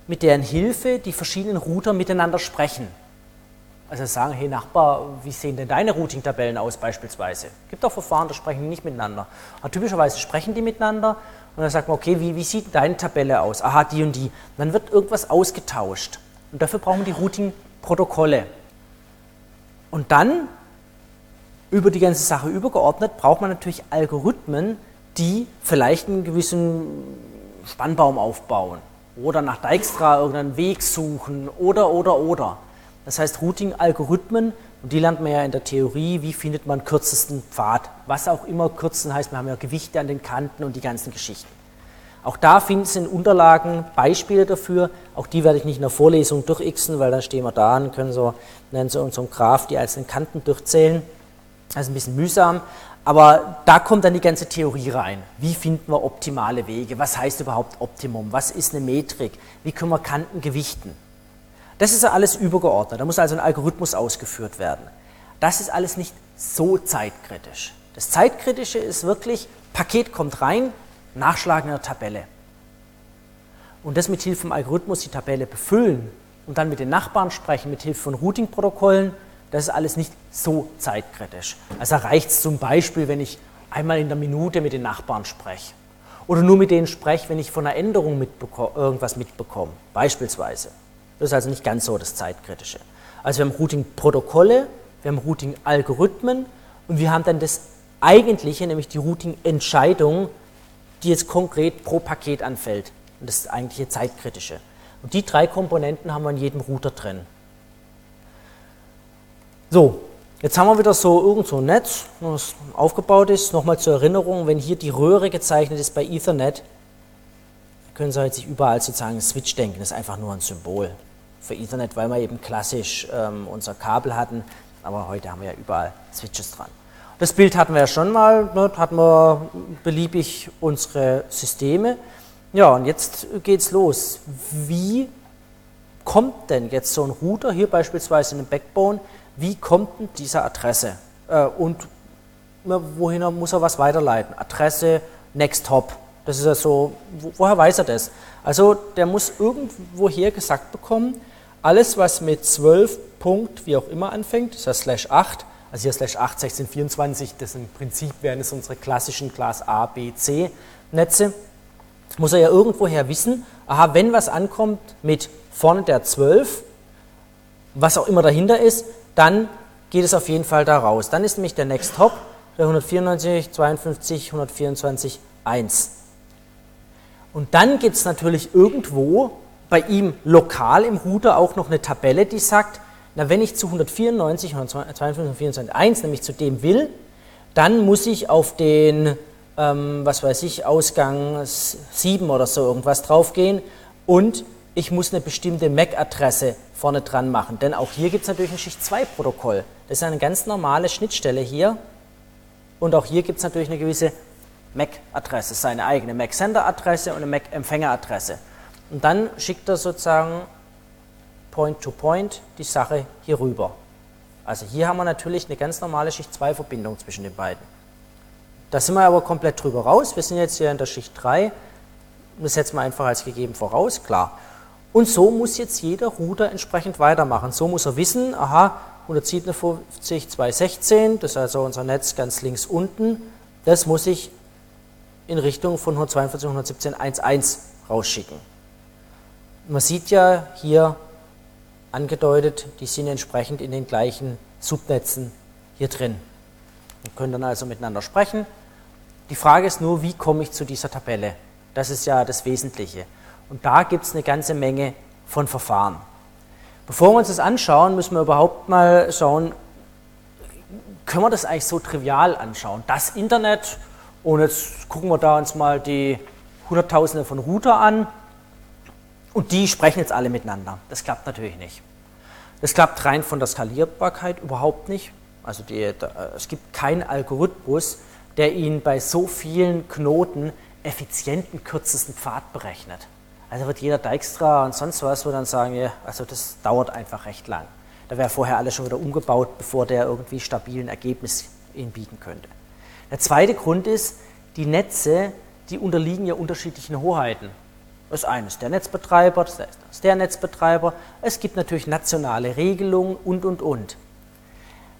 mit deren Hilfe die verschiedenen Router miteinander sprechen. Also sagen, hey Nachbar, wie sehen denn deine Routing-Tabellen aus beispielsweise? Es gibt auch Verfahren, da sprechen die nicht miteinander. Aber typischerweise sprechen die miteinander und dann sagt man, okay, wie, wie sieht deine Tabelle aus? Aha, die und die. Und dann wird irgendwas ausgetauscht. Und dafür brauchen wir die Routing-Protokolle. Und dann, über die ganze Sache übergeordnet, braucht man natürlich Algorithmen, die vielleicht einen gewissen Spannbaum aufbauen oder nach Dijkstra irgendeinen Weg suchen oder, oder, oder. Das heißt Routing-Algorithmen, und die lernt man ja in der Theorie, wie findet man kürzesten Pfad. Was auch immer kürzen heißt, wir haben ja Gewichte an den Kanten und die ganzen Geschichten. Auch da finden Sie in Unterlagen Beispiele dafür. Auch die werde ich nicht in der Vorlesung durchixen, weil dann stehen wir da und können so, nennen Sie unserem Graph die einzelnen Kanten durchzählen. Das ist ein bisschen mühsam. Aber da kommt dann die ganze Theorie rein. Wie finden wir optimale Wege? Was heißt überhaupt Optimum? Was ist eine Metrik? Wie können wir Kanten gewichten? Das ist ja alles übergeordnet. Da muss also ein Algorithmus ausgeführt werden. Das ist alles nicht so zeitkritisch. Das Zeitkritische ist wirklich, Paket kommt rein, Nachschlagen in der Tabelle. Und das mit Hilfe vom Algorithmus die Tabelle befüllen und dann mit den Nachbarn sprechen, mit Hilfe von Routing-Protokollen, das ist alles nicht so zeitkritisch. Also reicht es zum Beispiel, wenn ich einmal in der Minute mit den Nachbarn spreche. Oder nur mit denen spreche, wenn ich von einer Änderung mitbeko irgendwas mitbekomme, beispielsweise. Das ist also nicht ganz so das Zeitkritische. Also wir haben Routing-Protokolle, wir haben Routing-Algorithmen und wir haben dann das Eigentliche, nämlich die Routing-Entscheidung, die jetzt konkret pro Paket anfällt. Und das ist das eigentliche Zeitkritische. Und die drei Komponenten haben wir in jedem Router drin. So, jetzt haben wir wieder so irgend so ein Netz, das aufgebaut ist. Nochmal zur Erinnerung, wenn hier die Röhre gezeichnet ist bei Ethernet, können Sie halt sich überall sozusagen Switch denken. Das ist einfach nur ein Symbol für Ethernet, weil wir eben klassisch ähm, unser Kabel hatten, aber heute haben wir ja überall Switches dran. Das Bild hatten wir ja schon mal, ne, hatten wir beliebig unsere Systeme. Ja, und jetzt geht's los. Wie kommt denn jetzt so ein Router, hier beispielsweise in den Backbone, wie kommt denn diese Adresse? Äh, und wohin muss er was weiterleiten? Adresse, Next Hop. Das ist ja so, woher weiß er das? Also der muss irgendwoher gesagt bekommen, alles, was mit 12 Punkt, wie auch immer anfängt, ist ja slash 8, also hier slash 8, 16, 24, das im Prinzip wären es unsere klassischen Class A, B, C Netze, muss er ja irgendwoher wissen, aha, wenn was ankommt mit vorne der 12, was auch immer dahinter ist, dann geht es auf jeden Fall da raus. Dann ist nämlich der Next Hop, der 194, 52, 124, 1. Und dann gibt es natürlich irgendwo bei ihm lokal im Router auch noch eine Tabelle, die sagt, na, wenn ich zu 194, 152, 124, 1, nämlich zu dem will, dann muss ich auf den, ähm, was weiß ich, Ausgang 7 oder so irgendwas draufgehen und ich muss eine bestimmte MAC-Adresse vorne dran machen. Denn auch hier gibt es natürlich ein Schicht-2-Protokoll. Das ist eine ganz normale Schnittstelle hier. Und auch hier gibt es natürlich eine gewisse MAC-Adresse, seine eigene MAC-Sender-Adresse und eine MAC-Empfänger-Adresse. Und dann schickt er sozusagen Point-to-Point -point die Sache hier rüber. Also hier haben wir natürlich eine ganz normale Schicht-2-Verbindung zwischen den beiden. Da sind wir aber komplett drüber raus. Wir sind jetzt hier in der Schicht 3. Das setzen wir einfach als gegeben voraus, klar. Und so muss jetzt jeder Router entsprechend weitermachen. So muss er wissen, aha, 157, 216, das ist also unser Netz ganz links unten, das muss ich in Richtung von 142, 117, 1.1 rausschicken. Man sieht ja hier angedeutet, die sind entsprechend in den gleichen Subnetzen hier drin. Wir können dann also miteinander sprechen. Die Frage ist nur, wie komme ich zu dieser Tabelle? Das ist ja das Wesentliche. Und da gibt es eine ganze Menge von Verfahren. Bevor wir uns das anschauen, müssen wir überhaupt mal schauen, können wir das eigentlich so trivial anschauen? Das Internet, und jetzt gucken wir da uns mal die Hunderttausende von Router an und die sprechen jetzt alle miteinander. Das klappt natürlich nicht. Das klappt rein von der Skalierbarkeit überhaupt nicht. Also die, da, es gibt keinen Algorithmus, der Ihnen bei so vielen Knoten effizienten kürzesten Pfad berechnet. Also wird jeder Dijkstra und sonst was wird dann sagen, ja, also das dauert einfach recht lang. Da wäre vorher alles schon wieder umgebaut, bevor der irgendwie stabilen Ergebnis Ihnen bieten könnte. Der zweite Grund ist, die Netze, die unterliegen ja unterschiedlichen Hoheiten. Das eine ist der Netzbetreiber, das ist der Netzbetreiber. Es gibt natürlich nationale Regelungen und, und, und.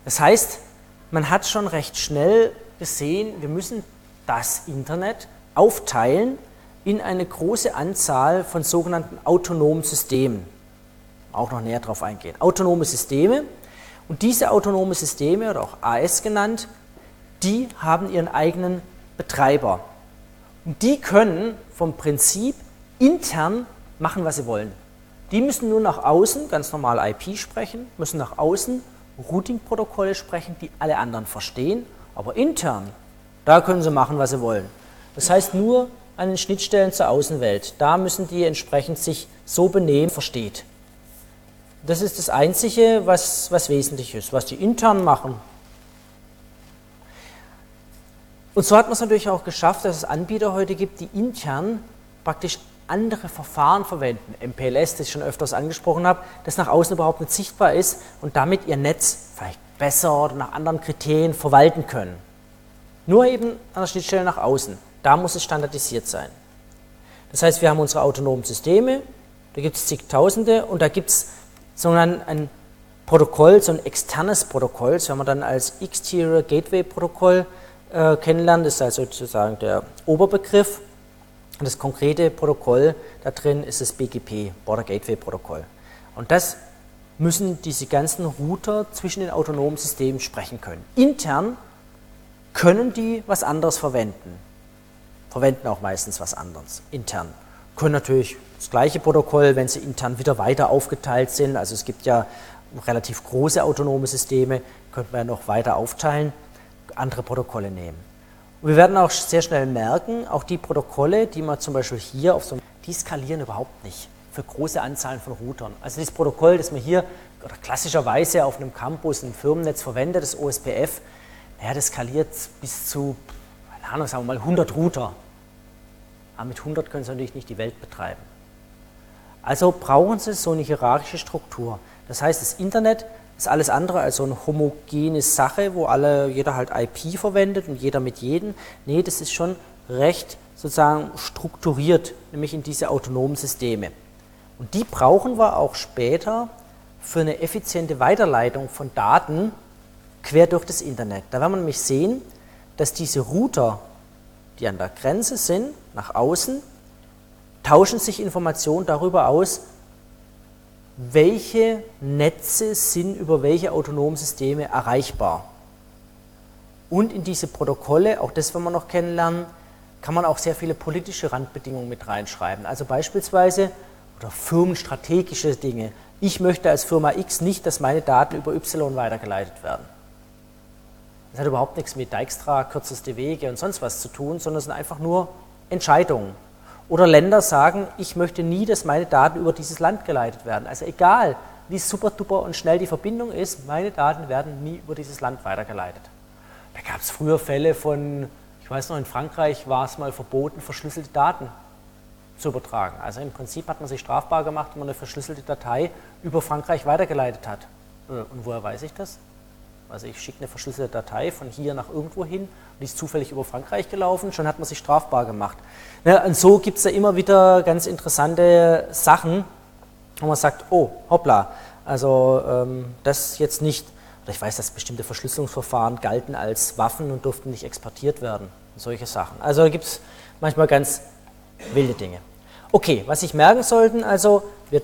Das heißt, man hat schon recht schnell gesehen, wir müssen das Internet aufteilen in eine große Anzahl von sogenannten autonomen Systemen. Auch noch näher darauf eingehen. Autonome Systeme. Und diese autonome Systeme, oder auch AS genannt, die haben ihren eigenen Betreiber. Und die können vom Prinzip intern machen, was sie wollen. Die müssen nur nach außen ganz normal IP sprechen, müssen nach außen Routing-Protokolle sprechen, die alle anderen verstehen, aber intern, da können sie machen, was sie wollen. Das heißt, nur an den Schnittstellen zur Außenwelt. Da müssen die entsprechend sich so benehmen, versteht. Das ist das Einzige, was, was wesentlich ist, was die intern machen. Und so hat man es natürlich auch geschafft, dass es Anbieter heute gibt, die intern praktisch andere Verfahren verwenden, MPLS, das ich schon öfters angesprochen habe, das nach außen überhaupt nicht sichtbar ist und damit ihr Netz vielleicht besser oder nach anderen Kriterien verwalten können. Nur eben an der Schnittstelle nach außen. Da muss es standardisiert sein. Das heißt, wir haben unsere autonomen Systeme, da gibt es zigtausende und da gibt es sondern ein Protokoll, so ein externes Protokoll, das werden wir dann als Exterior Gateway Protokoll äh, kennenlernen, das ist also sozusagen der Oberbegriff. Und das konkrete Protokoll da drin ist das BGP, Border Gateway Protokoll. Und das müssen diese ganzen Router zwischen den autonomen Systemen sprechen können. Intern können die was anderes verwenden verwenden auch meistens was anderes intern. Können natürlich das gleiche Protokoll, wenn sie intern wieder weiter aufgeteilt sind. Also es gibt ja relativ große autonome Systeme, könnte man ja noch weiter aufteilen, andere Protokolle nehmen. Und wir werden auch sehr schnell merken, auch die Protokolle, die man zum Beispiel hier auf so die skalieren überhaupt nicht für große Anzahlen von Routern. Also das Protokoll, das man hier oder klassischerweise auf einem Campus, im Firmennetz verwendet, das OSPF, naja, das skaliert bis zu keine Ahnung, sagen wir mal 100 Router. Aber mit 100 können Sie natürlich nicht die Welt betreiben. Also brauchen Sie so eine hierarchische Struktur. Das heißt, das Internet ist alles andere als so eine homogene Sache, wo alle, jeder halt IP verwendet und jeder mit jedem. Nee, das ist schon recht sozusagen strukturiert, nämlich in diese autonomen Systeme. Und die brauchen wir auch später für eine effiziente Weiterleitung von Daten quer durch das Internet. Da werden wir nämlich sehen, dass diese Router, die an der Grenze sind, nach außen, tauschen sich Informationen darüber aus, welche Netze sind über welche autonomen Systeme erreichbar. Und in diese Protokolle, auch das werden wir noch kennenlernen, kann man auch sehr viele politische Randbedingungen mit reinschreiben. Also beispielsweise oder firmenstrategische Dinge. Ich möchte als Firma X nicht, dass meine Daten über Y weitergeleitet werden. Das hat überhaupt nichts mit Dijkstra, kürzeste Wege und sonst was zu tun, sondern es sind einfach nur Entscheidungen. Oder Länder sagen, ich möchte nie, dass meine Daten über dieses Land geleitet werden. Also egal, wie super duper und schnell die Verbindung ist, meine Daten werden nie über dieses Land weitergeleitet. Da gab es früher Fälle von, ich weiß noch, in Frankreich war es mal verboten, verschlüsselte Daten zu übertragen. Also im Prinzip hat man sich strafbar gemacht, wenn man eine verschlüsselte Datei über Frankreich weitergeleitet hat. Äh, und woher weiß ich das? Also ich schicke eine verschlüsselte Datei von hier nach irgendwo hin und die ist zufällig über Frankreich gelaufen, schon hat man sich strafbar gemacht. Ja, und so gibt es ja immer wieder ganz interessante Sachen, wo man sagt, oh, hoppla, also ähm, das jetzt nicht, oder ich weiß, dass bestimmte Verschlüsselungsverfahren galten als Waffen und durften nicht exportiert werden. Solche Sachen. Also gibt es manchmal ganz wilde Dinge. Okay, was sich merken sollten, also wir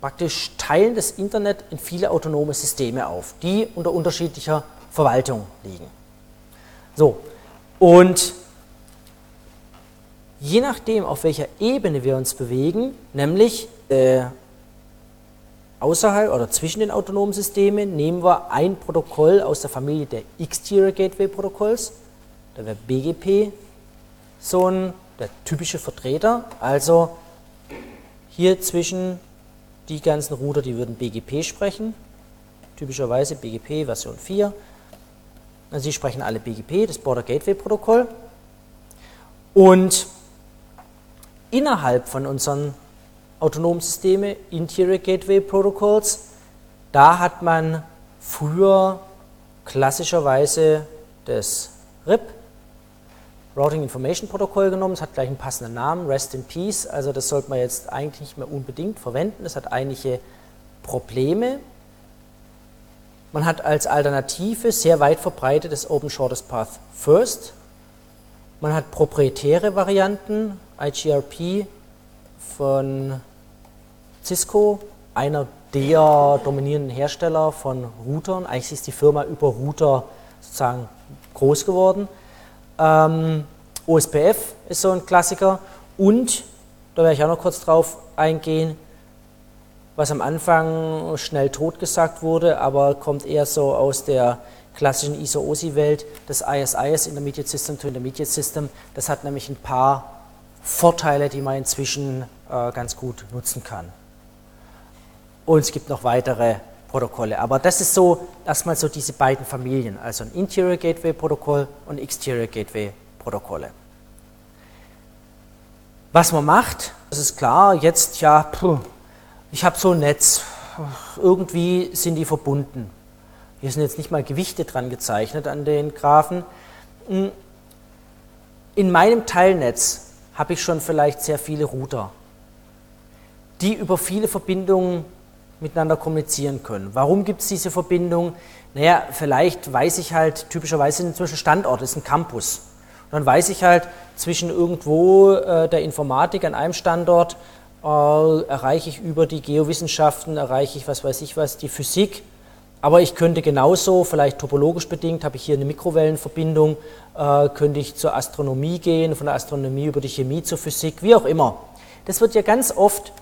praktisch teilen das Internet in viele autonome Systeme auf, die unter unterschiedlicher Verwaltung liegen. So, und je nachdem, auf welcher Ebene wir uns bewegen, nämlich äh, außerhalb oder zwischen den autonomen Systemen, nehmen wir ein Protokoll aus der Familie der Exterior Gateway Protokolls, da wäre BGP so ein der typische Vertreter, also hier zwischen die ganzen Router, die würden BGP sprechen, typischerweise BGP Version 4. Also sie sprechen alle BGP, das Border Gateway Protokoll. Und innerhalb von unseren autonomen Systemen, Interior Gateway Protocols, da hat man früher klassischerweise das RIP, Routing Information Protokoll genommen. Es hat gleich einen passenden Namen, Rest in Peace. Also das sollte man jetzt eigentlich nicht mehr unbedingt verwenden. Es hat einige Probleme. Man hat als Alternative sehr weit verbreitetes Open Shortest Path First. Man hat proprietäre Varianten, IGRP von Cisco, einer der dominierenden Hersteller von Routern. Eigentlich ist die Firma über Router sozusagen groß geworden. Ähm, OSPF ist so ein Klassiker und, da werde ich auch noch kurz drauf eingehen, was am Anfang schnell totgesagt wurde, aber kommt eher so aus der klassischen ISO-OSI-Welt, das ISIS, Intermediate System to Intermediate System. Das hat nämlich ein paar Vorteile, die man inzwischen äh, ganz gut nutzen kann. Und es gibt noch weitere Protokolle. Aber das ist so erstmal so diese beiden Familien, also ein Interior Gateway Protokoll und Exterior Gateway Protokolle. Was man macht, das ist klar, jetzt ja, ich habe so ein Netz, irgendwie sind die verbunden. Hier sind jetzt nicht mal Gewichte dran gezeichnet an den Graphen. Hm, in meinem Teilnetz habe ich schon vielleicht sehr viele Router, die über viele Verbindungen miteinander kommunizieren können. Warum gibt es diese Verbindung? Naja, vielleicht weiß ich halt, typischerweise inzwischen Standorte, ist ein Campus. Und dann weiß ich halt, zwischen irgendwo äh, der Informatik an einem Standort äh, erreiche ich über die Geowissenschaften, erreiche ich was weiß ich was, die Physik. Aber ich könnte genauso, vielleicht topologisch bedingt, habe ich hier eine Mikrowellenverbindung, äh, könnte ich zur Astronomie gehen, von der Astronomie über die Chemie zur Physik, wie auch immer. Das wird ja ganz oft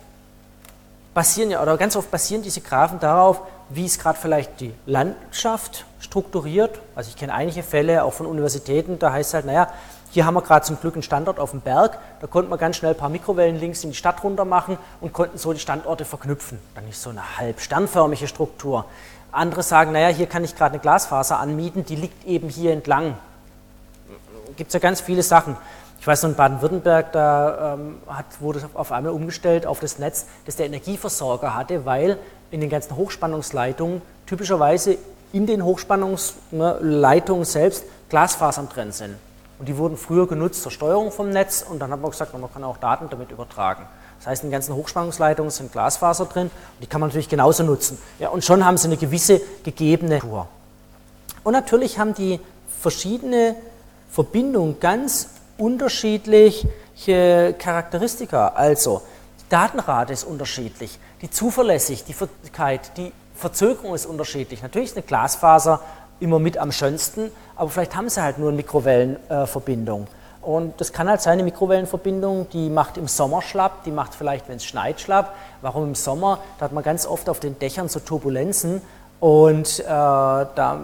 basieren ja, oder ganz oft basieren diese Graphen darauf, wie es gerade vielleicht die Landschaft strukturiert. Also ich kenne einige Fälle auch von Universitäten, da heißt es halt, naja, hier haben wir gerade zum Glück einen Standort auf dem Berg, da konnte man ganz schnell ein paar Mikrowellenlinks in die Stadt runter machen und konnten so die Standorte verknüpfen. Dann ist so eine halb sternförmige Struktur. Andere sagen, naja, hier kann ich gerade eine Glasfaser anmieten, die liegt eben hier entlang. Gibt es ja ganz viele Sachen. Ich weiß noch, in Baden-Württemberg, da ähm, hat, wurde auf einmal umgestellt auf das Netz, das der Energieversorger hatte, weil in den ganzen Hochspannungsleitungen typischerweise in den Hochspannungsleitungen selbst Glasfasern drin sind. Und die wurden früher genutzt zur Steuerung vom Netz und dann hat man gesagt, man kann auch Daten damit übertragen. Das heißt, in den ganzen Hochspannungsleitungen sind Glasfaser drin und die kann man natürlich genauso nutzen. Ja, und schon haben sie eine gewisse gegebene Tour. Und natürlich haben die verschiedene Verbindungen ganz unterschiedliche Charakteristika. Also, die Datenrate ist unterschiedlich, die Zuverlässigkeit, die Verzögerung ist unterschiedlich. Natürlich ist eine Glasfaser immer mit am schönsten, aber vielleicht haben sie halt nur eine Mikrowellenverbindung. Und das kann halt sein, eine Mikrowellenverbindung, die macht im Sommer schlapp, die macht vielleicht, wenn es schneit, schlapp. Warum im Sommer? Da hat man ganz oft auf den Dächern so Turbulenzen und äh, da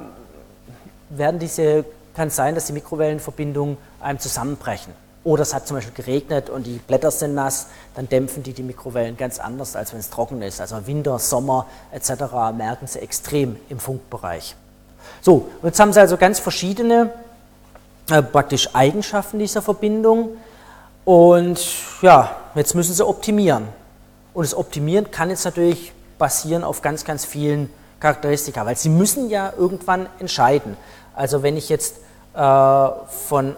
werden diese kann es sein, dass die Mikrowellenverbindungen einem zusammenbrechen. Oder es hat zum Beispiel geregnet und die Blätter sind nass, dann dämpfen die die Mikrowellen ganz anders, als wenn es trocken ist. Also Winter, Sommer etc. merken sie extrem im Funkbereich. So, jetzt haben Sie also ganz verschiedene äh, praktisch Eigenschaften dieser Verbindung und ja, jetzt müssen Sie optimieren. Und das Optimieren kann jetzt natürlich basieren auf ganz, ganz vielen Charakteristika, weil Sie müssen ja irgendwann entscheiden. Also wenn ich jetzt äh, von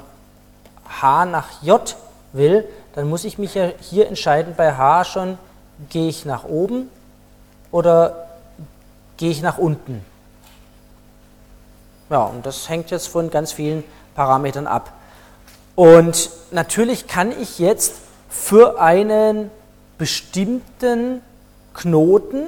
H nach J will, dann muss ich mich ja hier entscheiden bei H schon, gehe ich nach oben oder gehe ich nach unten. Ja, und das hängt jetzt von ganz vielen Parametern ab. Und natürlich kann ich jetzt für einen bestimmten Knoten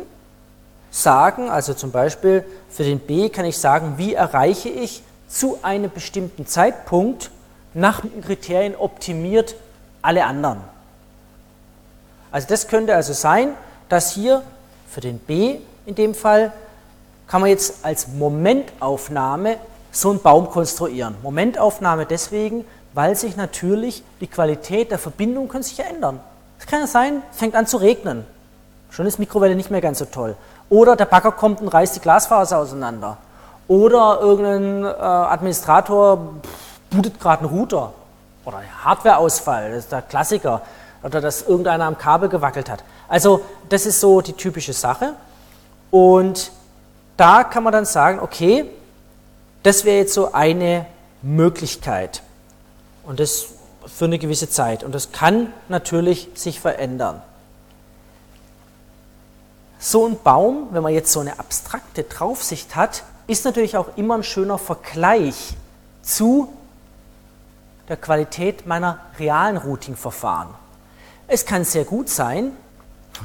sagen, also zum Beispiel für den B kann ich sagen, wie erreiche ich zu einem bestimmten Zeitpunkt nach Kriterien optimiert alle anderen. Also das könnte also sein, dass hier für den B in dem Fall kann man jetzt als Momentaufnahme so einen Baum konstruieren. Momentaufnahme deswegen, weil sich natürlich die Qualität der Verbindung kann sich ändern. Es kann ja sein, es fängt an zu regnen. Schon ist Mikrowelle nicht mehr ganz so toll. Oder der Bagger kommt und reißt die Glasfaser auseinander. Oder irgendein äh, Administrator bootet gerade einen Router oder Hardwareausfall, das ist der Klassiker, oder dass irgendeiner am Kabel gewackelt hat. Also das ist so die typische Sache. Und da kann man dann sagen, okay, das wäre jetzt so eine Möglichkeit. Und das für eine gewisse Zeit. Und das kann natürlich sich verändern. So ein Baum, wenn man jetzt so eine abstrakte Draufsicht hat, ist natürlich auch immer ein schöner Vergleich zu der Qualität meiner realen Routing-Verfahren. Es kann sehr gut sein,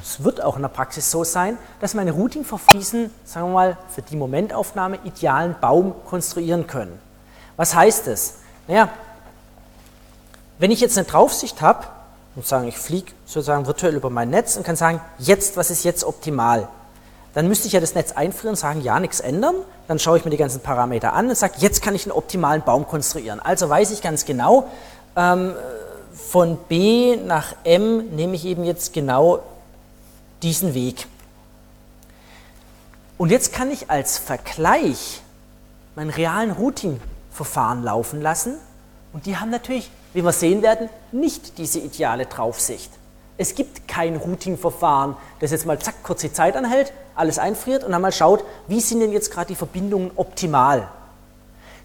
es wird auch in der Praxis so sein, dass meine Routing-Verfahren sagen wir mal, für die Momentaufnahme idealen Baum konstruieren können. Was heißt das? Naja, wenn ich jetzt eine Draufsicht habe und sagen, ich fliege sozusagen virtuell über mein Netz und kann sagen, jetzt, was ist jetzt optimal? Dann müsste ich ja das Netz einfrieren und sagen, ja, nichts ändern. Dann schaue ich mir die ganzen Parameter an und sage, jetzt kann ich einen optimalen Baum konstruieren. Also weiß ich ganz genau, ähm, von B nach M nehme ich eben jetzt genau diesen Weg. Und jetzt kann ich als Vergleich meinen realen Routing-Verfahren laufen lassen. Und die haben natürlich, wie wir sehen werden, nicht diese ideale Draufsicht. Es gibt kein Routing-Verfahren, das jetzt mal zack kurz die Zeit anhält, alles einfriert und dann mal schaut, wie sind denn jetzt gerade die Verbindungen optimal.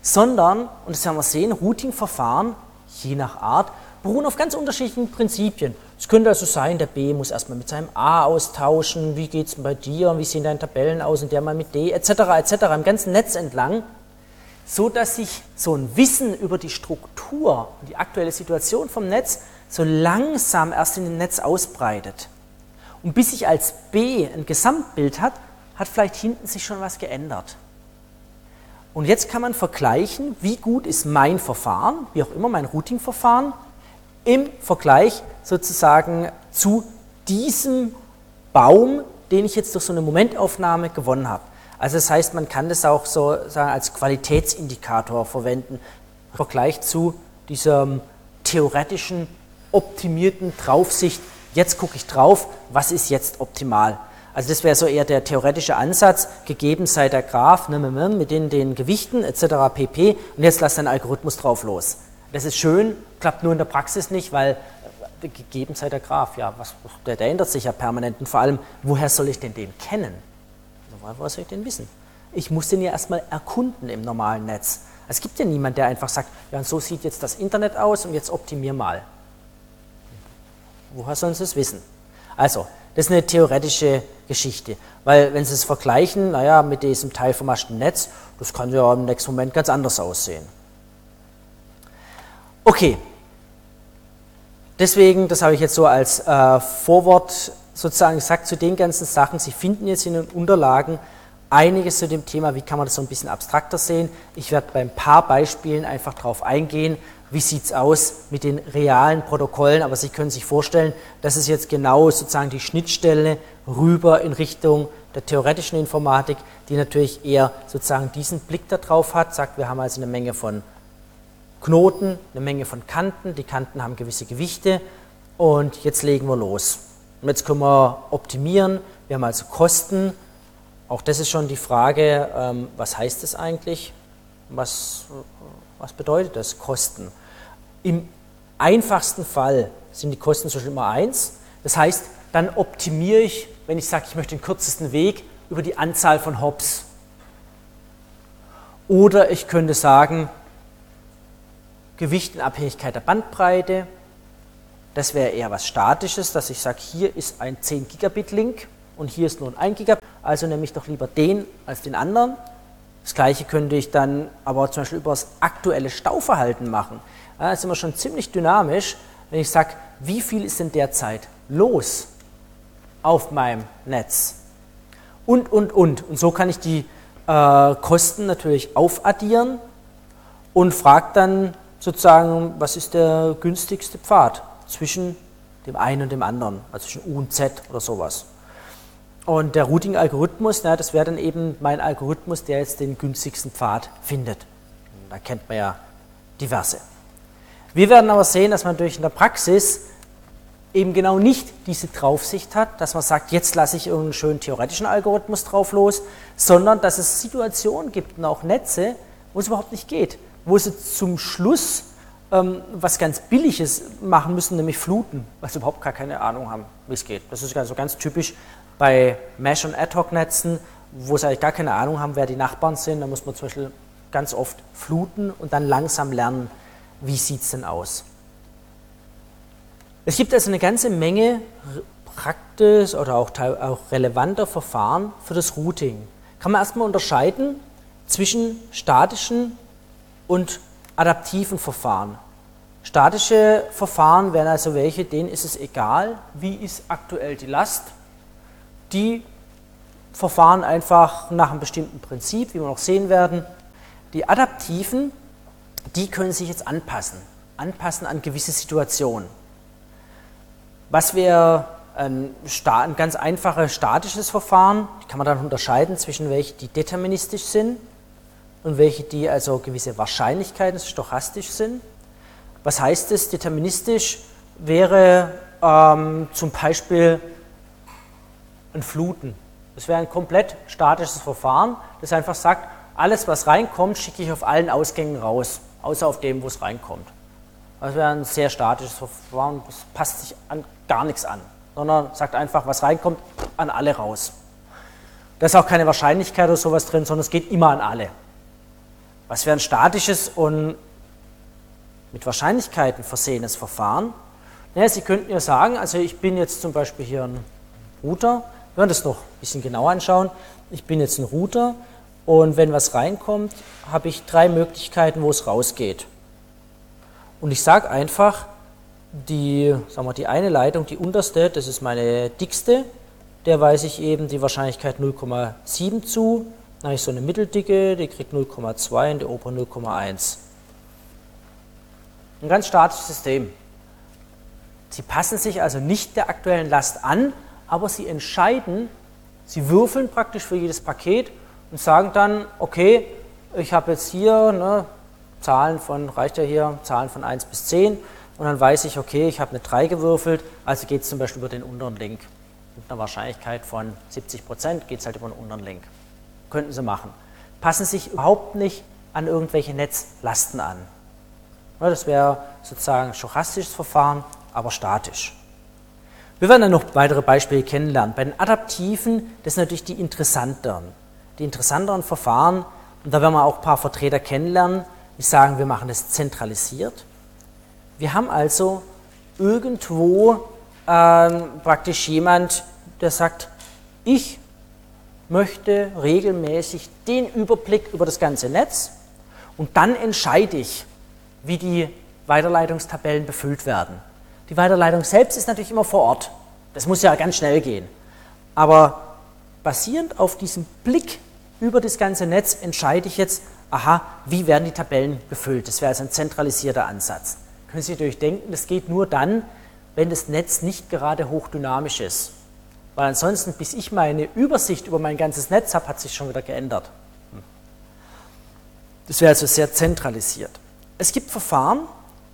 Sondern, und das werden wir sehen, Routing-Verfahren, je nach Art, beruhen auf ganz unterschiedlichen Prinzipien. Es könnte also sein, der B muss erstmal mit seinem A austauschen, wie geht es bei dir, wie sehen deine Tabellen aus und der mal mit D, etc., etc., im ganzen Netz entlang, so dass sich so ein Wissen über die Struktur und die aktuelle Situation vom Netz so langsam erst in dem Netz ausbreitet. Und bis ich als B ein Gesamtbild hat, hat vielleicht hinten sich schon was geändert. Und jetzt kann man vergleichen, wie gut ist mein Verfahren, wie auch immer mein Routing-Verfahren, im Vergleich sozusagen zu diesem Baum, den ich jetzt durch so eine Momentaufnahme gewonnen habe. Also das heißt, man kann das auch so sagen, als Qualitätsindikator verwenden, im Vergleich zu diesem theoretischen optimierten Draufsicht. Jetzt gucke ich drauf, was ist jetzt optimal. Also das wäre so eher der theoretische Ansatz, gegeben sei der Graph ne, mit den, den Gewichten etc. pp. Und jetzt lass deinen Algorithmus drauf los. Das ist schön, klappt nur in der Praxis nicht, weil äh, gegeben sei der Graph, ja, was, der, der ändert sich ja permanent. Und vor allem, woher soll ich denn den kennen? Woher soll ich den wissen? Ich muss den ja erstmal erkunden im normalen Netz. Es gibt ja niemanden, der einfach sagt, ja, und so sieht jetzt das Internet aus und jetzt optimier mal. Woher sollen sie es wissen? Also, das ist eine theoretische Geschichte, weil wenn Sie es vergleichen, naja, mit diesem teilvermaschten Netz, das kann ja im nächsten Moment ganz anders aussehen. Okay, deswegen, das habe ich jetzt so als äh, Vorwort sozusagen gesagt zu den ganzen Sachen. Sie finden jetzt in den Unterlagen einiges zu dem Thema, wie kann man das so ein bisschen abstrakter sehen. Ich werde bei ein paar Beispielen einfach darauf eingehen, wie sieht es aus mit den realen Protokollen, aber Sie können sich vorstellen, das ist jetzt genau sozusagen die Schnittstelle rüber in Richtung der theoretischen Informatik, die natürlich eher sozusagen diesen Blick darauf hat, sagt, wir haben also eine Menge von Knoten, eine Menge von Kanten, die Kanten haben gewisse Gewichte. Und jetzt legen wir los. Und jetzt können wir optimieren, wir haben also Kosten. Auch das ist schon die Frage, ähm, was heißt das eigentlich? Was, was bedeutet das, Kosten? Im einfachsten Fall sind die Kosten schon immer eins. Das heißt, dann optimiere ich, wenn ich sage, ich möchte den kürzesten Weg, über die Anzahl von Hops. Oder ich könnte sagen, Gewicht in Abhängigkeit der Bandbreite. Das wäre eher was Statisches, dass ich sage, hier ist ein 10 Gigabit Link und hier ist nur ein 1 Gigabit, also nehme ich doch lieber den als den anderen. Das gleiche könnte ich dann aber zum Beispiel über das aktuelle Stauverhalten machen. Da sind wir schon ziemlich dynamisch, wenn ich sage, wie viel ist denn derzeit los auf meinem Netz? Und, und, und. Und so kann ich die äh, Kosten natürlich aufaddieren und frage dann sozusagen, was ist der günstigste Pfad zwischen dem einen und dem anderen, also zwischen U und Z oder sowas. Und der Routing-Algorithmus, das wäre dann eben mein Algorithmus, der jetzt den günstigsten Pfad findet. Da kennt man ja diverse. Wir werden aber sehen, dass man durch in der Praxis eben genau nicht diese Draufsicht hat, dass man sagt, jetzt lasse ich irgendeinen schönen theoretischen Algorithmus drauf los, sondern dass es Situationen gibt und auch Netze, wo es überhaupt nicht geht, wo sie zum Schluss ähm, was ganz Billiges machen müssen, nämlich fluten, weil sie überhaupt gar keine Ahnung haben, wie es geht. Das ist also ganz typisch bei Mesh- und Ad-Hoc-Netzen, wo sie eigentlich gar keine Ahnung haben, wer die Nachbarn sind. Da muss man zum Beispiel ganz oft fluten und dann langsam lernen, wie sieht es denn aus? Es gibt also eine ganze Menge praktisch oder auch, auch relevanter Verfahren für das Routing. Kann man erstmal unterscheiden zwischen statischen und adaptiven Verfahren. Statische Verfahren wären also welche, denen ist es egal, wie ist aktuell die Last. Die verfahren einfach nach einem bestimmten Prinzip, wie wir noch sehen werden. Die adaptiven die können sich jetzt anpassen, anpassen an gewisse Situationen. Was wäre ein, ein, ganz einfaches statisches Verfahren, kann man dann unterscheiden zwischen welchen, die deterministisch sind und welche, die also gewisse Wahrscheinlichkeiten stochastisch sind. Was heißt es? Deterministisch wäre ähm, zum Beispiel ein Fluten. Das wäre ein komplett statisches Verfahren, das einfach sagt, alles was reinkommt, schicke ich auf allen Ausgängen raus außer auf dem, wo es reinkommt. Das wäre ein sehr statisches Verfahren, das passt sich an gar nichts an, sondern sagt einfach, was reinkommt, an alle raus. Da ist auch keine Wahrscheinlichkeit oder sowas drin, sondern es geht immer an alle. Was wäre ein statisches und mit Wahrscheinlichkeiten versehenes Verfahren? Naja, Sie könnten ja sagen, also ich bin jetzt zum Beispiel hier ein Router, wir werden das noch ein bisschen genauer anschauen. Ich bin jetzt ein Router und wenn was reinkommt, habe ich drei Möglichkeiten, wo es rausgeht. Und ich sage einfach, die, sagen wir, die eine Leitung, die unterste, das ist meine dickste, der weise ich eben die Wahrscheinlichkeit 0,7 zu. Dann habe ich so eine mitteldicke, die kriegt 0,2 und die obere 0,1. Ein ganz statisches System. Sie passen sich also nicht der aktuellen Last an, aber sie entscheiden, sie würfeln praktisch für jedes Paket und sagen dann, okay, ich habe jetzt hier ne, Zahlen von, reicht ja hier, Zahlen von 1 bis 10 und dann weiß ich, okay, ich habe eine 3 gewürfelt, also geht es zum Beispiel über den unteren Link. Mit einer Wahrscheinlichkeit von 70 Prozent geht es halt über den unteren Link. Könnten Sie machen. Passen sich überhaupt nicht an irgendwelche Netzlasten an. Das wäre sozusagen ein stochastisches Verfahren, aber statisch. Wir werden dann noch weitere Beispiele kennenlernen. Bei den Adaptiven, das sind natürlich die interessanteren die interessanteren Verfahren, und da werden wir auch ein paar Vertreter kennenlernen, die sagen, wir machen das zentralisiert. Wir haben also irgendwo ähm, praktisch jemand, der sagt, ich möchte regelmäßig den Überblick über das ganze Netz und dann entscheide ich, wie die Weiterleitungstabellen befüllt werden. Die Weiterleitung selbst ist natürlich immer vor Ort. Das muss ja ganz schnell gehen. Aber basierend auf diesem Blick über das ganze Netz entscheide ich jetzt, aha, wie werden die Tabellen befüllt. Das wäre also ein zentralisierter Ansatz. Können Sie natürlich denken, das geht nur dann, wenn das Netz nicht gerade hochdynamisch ist. Weil ansonsten, bis ich meine Übersicht über mein ganzes Netz habe, hat sich schon wieder geändert. Das wäre also sehr zentralisiert. Es gibt Verfahren,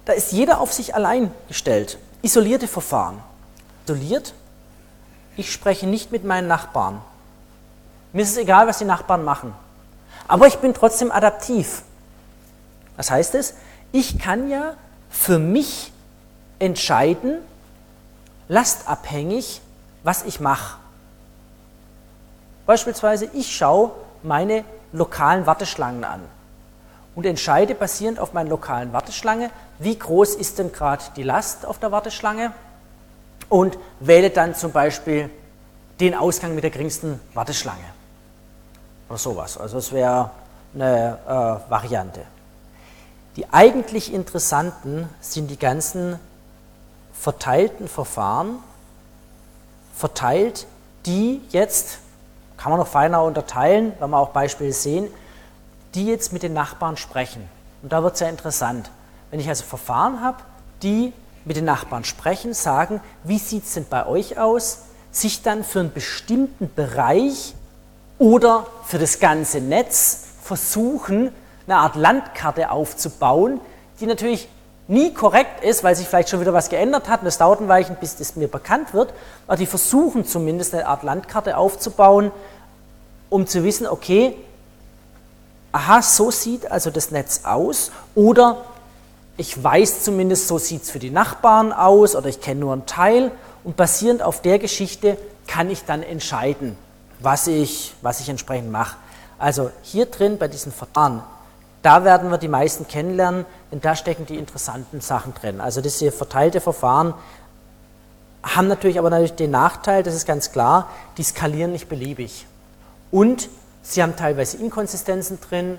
da ist jeder auf sich allein gestellt. Isolierte Verfahren. Isoliert, ich spreche nicht mit meinen Nachbarn. Mir ist es egal, was die Nachbarn machen. Aber ich bin trotzdem adaptiv. Was heißt es? Ich kann ja für mich entscheiden, lastabhängig, was ich mache. Beispielsweise, ich schaue meine lokalen Warteschlangen an und entscheide basierend auf meiner lokalen Warteschlange, wie groß ist denn gerade die Last auf der Warteschlange und wähle dann zum Beispiel den Ausgang mit der geringsten Warteschlange oder sowas. Also es wäre eine äh, Variante. Die eigentlich interessanten sind die ganzen verteilten Verfahren, verteilt, die jetzt, kann man noch feiner unterteilen, wenn wir auch Beispiele sehen, die jetzt mit den Nachbarn sprechen. Und da wird es ja interessant. Wenn ich also Verfahren habe, die mit den Nachbarn sprechen, sagen, wie sieht es denn bei euch aus, sich dann für einen bestimmten Bereich oder für das ganze Netz versuchen, eine Art Landkarte aufzubauen, die natürlich nie korrekt ist, weil sich vielleicht schon wieder was geändert hat und es dauert ein Weilchen, bis das mir bekannt wird, aber die versuchen zumindest eine Art Landkarte aufzubauen, um zu wissen, okay, aha, so sieht also das Netz aus oder ich weiß zumindest, so sieht es für die Nachbarn aus oder ich kenne nur einen Teil und basierend auf der Geschichte kann ich dann entscheiden, was ich, was ich entsprechend mache. Also hier drin bei diesen Verfahren da werden wir die meisten kennenlernen, denn da stecken die interessanten Sachen drin. Also diese verteilte Verfahren haben natürlich aber natürlich den Nachteil, das ist ganz klar, die skalieren nicht beliebig. Und sie haben teilweise Inkonsistenzen drin.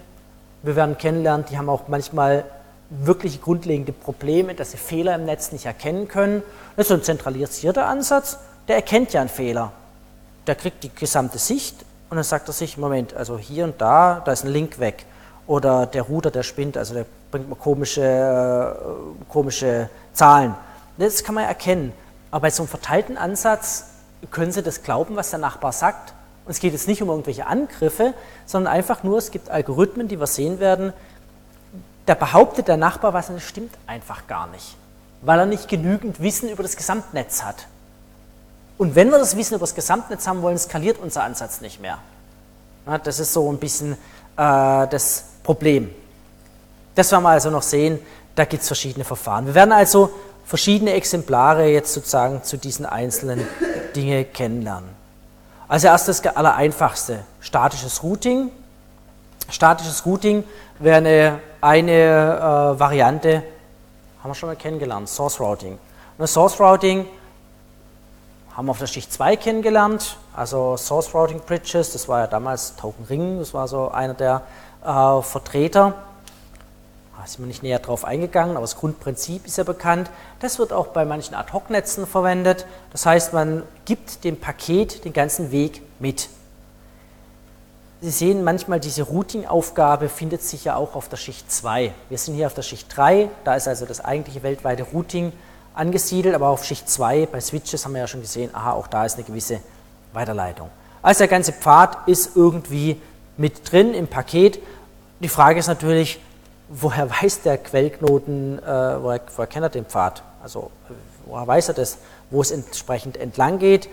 Wir werden kennenlernen, die haben auch manchmal wirklich grundlegende Probleme, dass sie Fehler im Netz nicht erkennen können. Das ist so ein zentralisierter Ansatz, der erkennt ja einen Fehler. Der kriegt die gesamte Sicht und dann sagt er sich, Moment, also hier und da, da ist ein Link weg oder der Router, der spinnt, also der bringt mal komische, äh, komische Zahlen. Das kann man erkennen. Aber bei so einem verteilten Ansatz können Sie das glauben, was der Nachbar sagt. Und es geht jetzt nicht um irgendwelche Angriffe, sondern einfach nur, es gibt Algorithmen, die wir sehen werden. Da behauptet der Nachbar was und das stimmt einfach gar nicht, weil er nicht genügend Wissen über das Gesamtnetz hat. Und wenn wir das Wissen über das Gesamtnetz haben wollen, skaliert unser Ansatz nicht mehr. Das ist so ein bisschen äh, das Problem. Das werden wir also noch sehen, da gibt es verschiedene Verfahren. Wir werden also verschiedene Exemplare jetzt sozusagen zu diesen einzelnen Dingen kennenlernen. Als erstes das allereinfachste, statisches Routing. Statisches Routing wäre eine, eine äh, Variante, haben wir schon mal kennengelernt, Source Routing. Und Source Routing haben wir auf der Schicht 2 kennengelernt, also Source Routing Bridges, das war ja damals Token Ring, das war so einer der äh, Vertreter. Da sind wir nicht näher drauf eingegangen, aber das Grundprinzip ist ja bekannt. Das wird auch bei manchen Ad-Hoc-Netzen verwendet. Das heißt, man gibt dem Paket den ganzen Weg mit. Sie sehen manchmal, diese Routing-Aufgabe findet sich ja auch auf der Schicht 2. Wir sind hier auf der Schicht 3, da ist also das eigentliche weltweite Routing angesiedelt, aber auf Schicht 2 bei Switches haben wir ja schon gesehen, aha, auch da ist eine gewisse Weiterleitung. Also der ganze Pfad ist irgendwie mit drin im Paket. Die Frage ist natürlich, woher weiß der Quellknoten, äh, woher, woher kennt er den Pfad? Also woher weiß er das, wo es entsprechend entlang geht?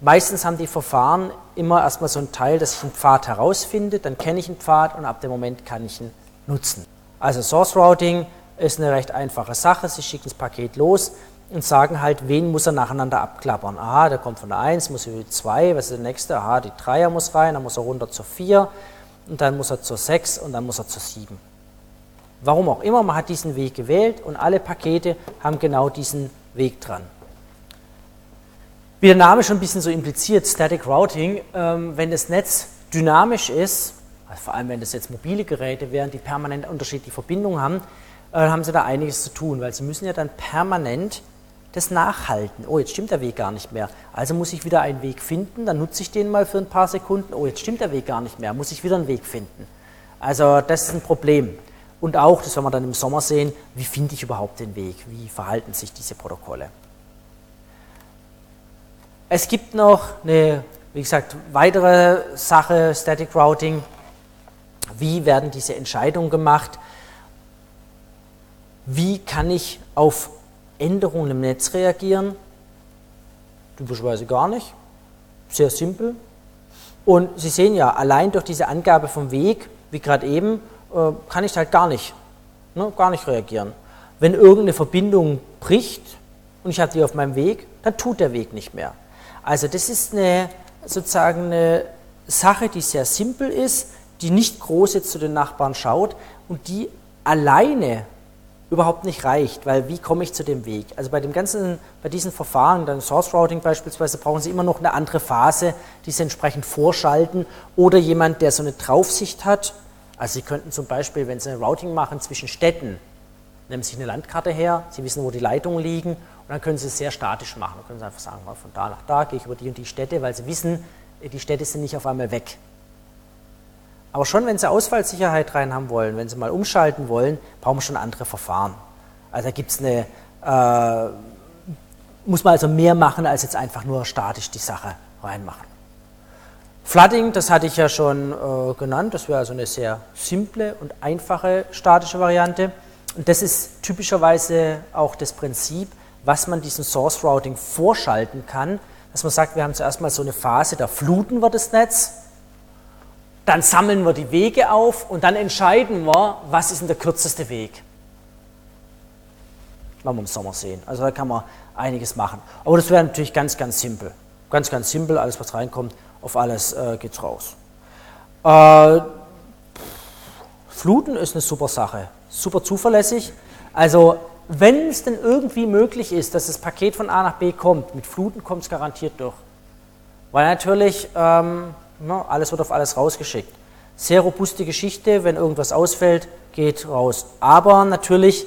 Meistens haben die Verfahren immer erstmal so einen Teil, dass ich einen Pfad herausfinde, dann kenne ich einen Pfad und ab dem Moment kann ich ihn nutzen. Also Source Routing ist eine recht einfache Sache. Sie schicken das Paket los und sagen halt, wen muss er nacheinander abklappern. Aha, der kommt von der 1, muss über die 2, was ist der nächste? Aha, die 3er muss rein, dann muss er runter zur 4 und dann muss er zur 6 und dann muss er zur 7. Warum auch immer, man hat diesen Weg gewählt und alle Pakete haben genau diesen Weg dran. Wie der Name schon ein bisschen so impliziert, Static Routing, ähm, wenn das Netz dynamisch ist, also vor allem wenn das jetzt mobile Geräte wären, die permanent unterschiedliche Verbindungen haben, äh, haben sie da einiges zu tun, weil sie müssen ja dann permanent das Nachhalten. Oh, jetzt stimmt der Weg gar nicht mehr. Also muss ich wieder einen Weg finden, dann nutze ich den mal für ein paar Sekunden. Oh, jetzt stimmt der Weg gar nicht mehr, muss ich wieder einen Weg finden. Also das ist ein Problem. Und auch, das werden wir dann im Sommer sehen, wie finde ich überhaupt den Weg? Wie verhalten sich diese Protokolle? Es gibt noch eine, wie gesagt, weitere Sache, Static Routing. Wie werden diese Entscheidungen gemacht? Wie kann ich auf Änderungen im Netz reagieren? Typischerweise gar nicht. Sehr simpel. Und Sie sehen ja, allein durch diese Angabe vom Weg, wie gerade eben, äh, kann ich halt gar nicht, ne, gar nicht reagieren. Wenn irgendeine Verbindung bricht und ich habe die auf meinem Weg, dann tut der Weg nicht mehr. Also das ist eine sozusagen eine Sache, die sehr simpel ist, die nicht groß jetzt zu den Nachbarn schaut und die alleine überhaupt nicht reicht, weil wie komme ich zu dem Weg? Also bei dem ganzen, bei diesen Verfahren, dann Source Routing beispielsweise, brauchen Sie immer noch eine andere Phase, die Sie entsprechend vorschalten oder jemand, der so eine Draufsicht hat. Also Sie könnten zum Beispiel, wenn Sie ein Routing machen zwischen Städten, nehmen Sie eine Landkarte her, Sie wissen, wo die Leitungen liegen und dann können Sie es sehr statisch machen. Dann können Sie einfach sagen, von da nach da gehe ich über die und die Städte, weil Sie wissen, die Städte sind nicht auf einmal weg. Aber schon, wenn Sie Ausfallsicherheit rein haben wollen, wenn Sie mal umschalten wollen, brauchen wir schon andere Verfahren. Also da gibt es eine, äh, muss man also mehr machen, als jetzt einfach nur statisch die Sache reinmachen. Flooding, das hatte ich ja schon äh, genannt, das wäre also eine sehr simple und einfache statische Variante. Und das ist typischerweise auch das Prinzip, was man diesem Source Routing vorschalten kann, dass man sagt, wir haben zuerst mal so eine Phase, da fluten wir das Netz, dann sammeln wir die Wege auf und dann entscheiden wir, was ist denn der kürzeste Weg. Werden wir im Sommer sehen. Also da kann man einiges machen. Aber das wäre natürlich ganz, ganz simpel. Ganz, ganz simpel, alles was reinkommt, auf alles äh, geht's raus. Äh, Fluten ist eine super Sache, super zuverlässig. Also wenn es denn irgendwie möglich ist, dass das Paket von A nach B kommt, mit Fluten kommt es garantiert durch. Weil natürlich ähm, na, alles wird auf alles rausgeschickt. Sehr robuste Geschichte, wenn irgendwas ausfällt, geht raus. Aber natürlich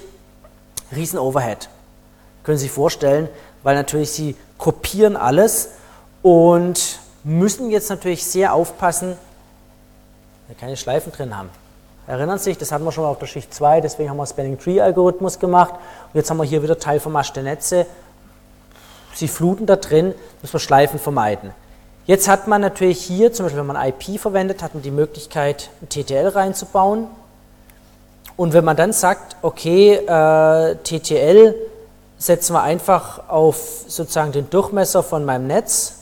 riesen Overhead. Können Sie sich vorstellen, weil natürlich Sie kopieren alles und müssen jetzt natürlich sehr aufpassen, dass wir keine Schleifen drin haben. Erinnern Sie sich, das hatten wir schon mal auf der Schicht 2, deswegen haben wir Spanning Tree Algorithmus gemacht. Und jetzt haben wir hier wieder teilvermaschte Netze. Sie fluten da drin, müssen wir Schleifen vermeiden. Jetzt hat man natürlich hier, zum Beispiel wenn man IP verwendet, hat man die Möglichkeit, TTL reinzubauen. Und wenn man dann sagt, okay, äh, TTL setzen wir einfach auf sozusagen den Durchmesser von meinem Netz.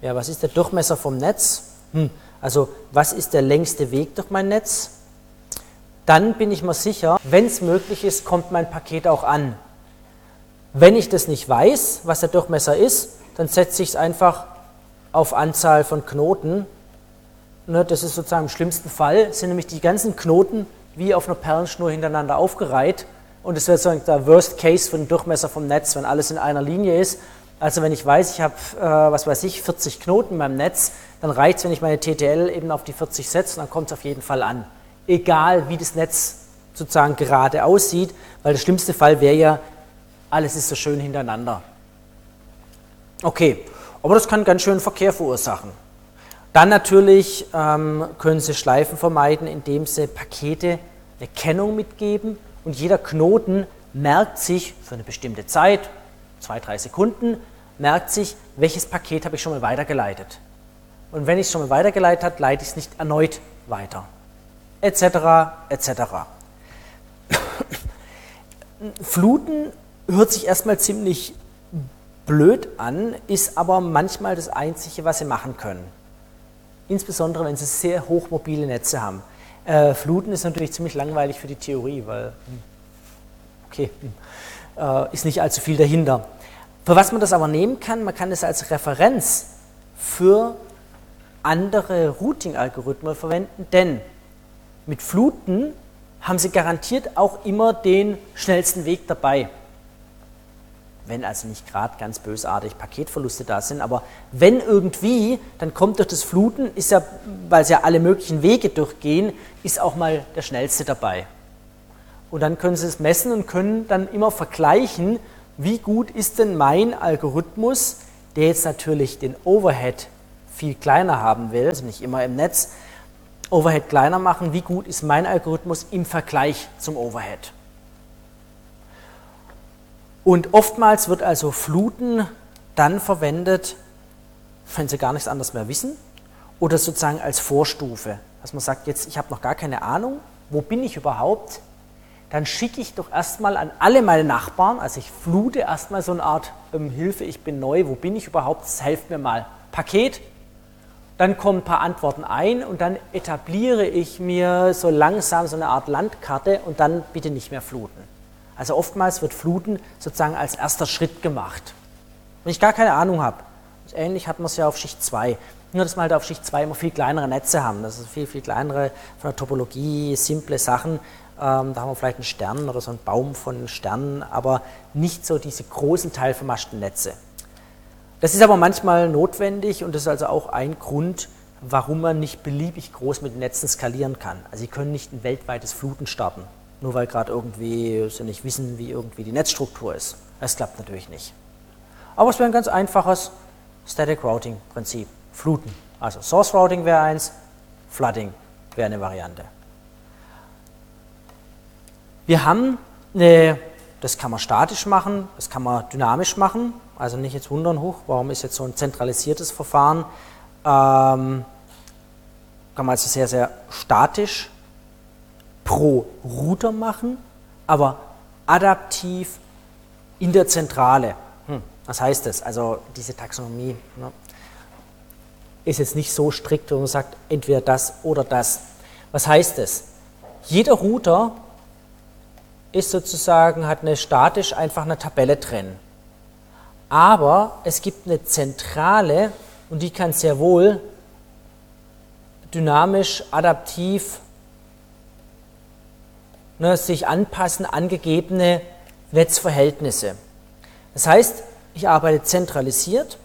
Ja, was ist der Durchmesser vom Netz? Hm, also was ist der längste Weg durch mein Netz? Dann bin ich mir sicher, wenn es möglich ist, kommt mein Paket auch an. Wenn ich das nicht weiß, was der Durchmesser ist, dann setze ich es einfach auf Anzahl von Knoten. Ne, das ist sozusagen im schlimmsten Fall, sind nämlich die ganzen Knoten wie auf einer Perlenschnur hintereinander aufgereiht. Und das wäre sozusagen der Worst Case für den Durchmesser vom Netz, wenn alles in einer Linie ist. Also wenn ich weiß, ich habe, äh, was weiß ich, 40 Knoten in meinem Netz, dann reicht es, wenn ich meine TTL eben auf die 40 setze, dann kommt es auf jeden Fall an. Egal wie das Netz sozusagen gerade aussieht, weil der schlimmste Fall wäre ja, alles ist so schön hintereinander. Okay, aber das kann ganz schön Verkehr verursachen. Dann natürlich ähm, können Sie Schleifen vermeiden, indem Sie Pakete eine Kennung mitgeben und jeder Knoten merkt sich für eine bestimmte Zeit, zwei, drei Sekunden, merkt sich, welches Paket habe ich schon mal weitergeleitet. Und wenn ich es schon mal weitergeleitet habe, leite ich es nicht erneut weiter. Etc. etc. Fluten hört sich erstmal ziemlich blöd an, ist aber manchmal das Einzige, was sie machen können. Insbesondere, wenn sie sehr hochmobile Netze haben. Äh, Fluten ist natürlich ziemlich langweilig für die Theorie, weil, hm, okay, hm, äh, ist nicht allzu viel dahinter. Für was man das aber nehmen kann, man kann es als Referenz für andere Routing-Algorithmen verwenden, denn mit Fluten haben sie garantiert auch immer den schnellsten Weg dabei wenn also nicht gerade ganz bösartig Paketverluste da sind, aber wenn irgendwie, dann kommt durch das Fluten, ist ja, weil es ja alle möglichen Wege durchgehen, ist auch mal der schnellste dabei. Und dann können Sie es messen und können dann immer vergleichen, wie gut ist denn mein Algorithmus, der jetzt natürlich den Overhead viel kleiner haben will, also nicht immer im Netz, Overhead kleiner machen, wie gut ist mein Algorithmus im Vergleich zum Overhead. Und oftmals wird also Fluten dann verwendet, wenn sie gar nichts anderes mehr wissen, oder sozusagen als Vorstufe. Dass man sagt, jetzt, ich habe noch gar keine Ahnung, wo bin ich überhaupt? Dann schicke ich doch erstmal an alle meine Nachbarn, also ich flute erstmal so eine Art ähm, Hilfe, ich bin neu, wo bin ich überhaupt? Helft mir mal. Paket. dann kommen ein paar Antworten ein und dann etabliere ich mir so langsam so eine Art Landkarte und dann bitte nicht mehr fluten. Also oftmals wird Fluten sozusagen als erster Schritt gemacht. Wenn ich gar keine Ahnung habe, ähnlich hat man es ja auf Schicht 2. Nur, dass wir halt auf Schicht 2 immer viel kleinere Netze haben. Das ist viel, viel kleinere von der Topologie, simple Sachen. Ähm, da haben wir vielleicht einen Stern oder so einen Baum von Sternen, aber nicht so diese großen teilvermaschten Netze. Das ist aber manchmal notwendig und das ist also auch ein Grund, warum man nicht beliebig groß mit Netzen skalieren kann. Also Sie können nicht ein weltweites Fluten starten, nur weil gerade irgendwie Sie nicht wissen, wie irgendwie die Netzstruktur ist. Das klappt natürlich nicht. Aber es wäre ein ganz einfaches Static Routing Prinzip. Fluten. Also Source Routing wäre eins, Flooding wäre eine Variante. Wir haben eine, das kann man statisch machen, das kann man dynamisch machen. Also nicht jetzt wundern, hoch, warum ist jetzt so ein zentralisiertes Verfahren? Ähm, kann man also sehr, sehr statisch pro Router machen, aber adaptiv in der Zentrale. Hm, was heißt das? Also diese Taxonomie ne, ist jetzt nicht so strikt, wo man sagt, entweder das oder das. Was heißt das? Jeder Router ist sozusagen, hat eine statisch einfach eine Tabelle drin aber es gibt eine Zentrale und die kann sehr wohl dynamisch, adaptiv ne, sich anpassen an gegebene Netzverhältnisse. Das heißt, ich arbeite zentralisiert,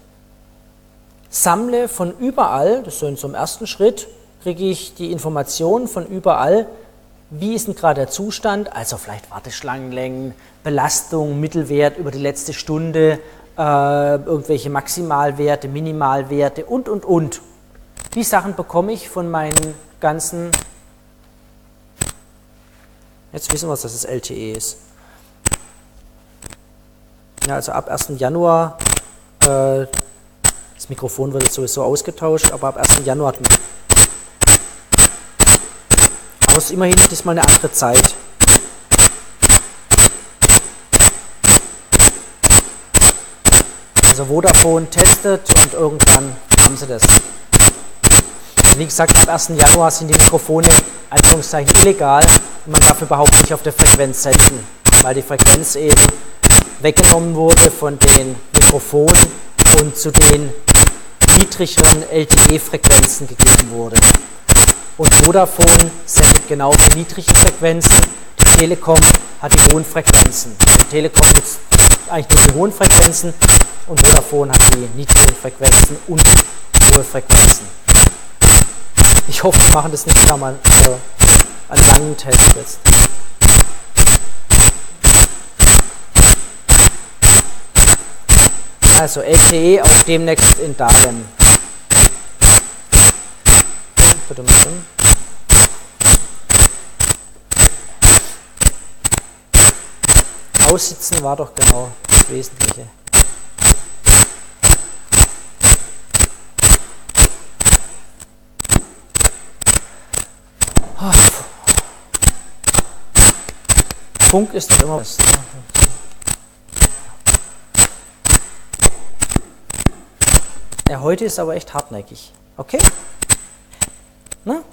sammle von überall, das ist so in so einem ersten Schritt, kriege ich die Informationen von überall, wie ist denn gerade der Zustand, also vielleicht Warteschlangenlängen, Belastung, Mittelwert über die letzte Stunde, äh, irgendwelche Maximalwerte, Minimalwerte und, und, und. Die Sachen bekomme ich von meinen ganzen, jetzt wissen wir, dass es LTE ist. Ja, also ab 1. Januar, äh, das Mikrofon wird jetzt sowieso ausgetauscht, aber ab 1. Januar hat man. Aber es ist immerhin diesmal eine andere Zeit. Also Vodafone testet und irgendwann haben sie das. Wie gesagt, am 1. Januar sind die Mikrofone Anführungszeichen illegal man darf überhaupt nicht auf der Frequenz senden, weil die Frequenz eben weggenommen wurde von den Mikrofonen und zu den niedrigeren LTE-Frequenzen gegeben wurde. Und Vodafone sendet genau die niedrigen Frequenzen, die Telekom hat die hohen Frequenzen. Die Telekom nutzt eigentlich nur die hohen Frequenzen und Vodafone hat die niedrigen Frequenzen und hohe Frequenzen. Ich hoffe, wir machen das nicht mal also einen langen Test jetzt. Also LTE auch demnächst in Dahlem. Aussitzen war doch genau das Wesentliche. Funk ist immer was. Ja, heute ist aber echt hartnäckig. Okay? Na?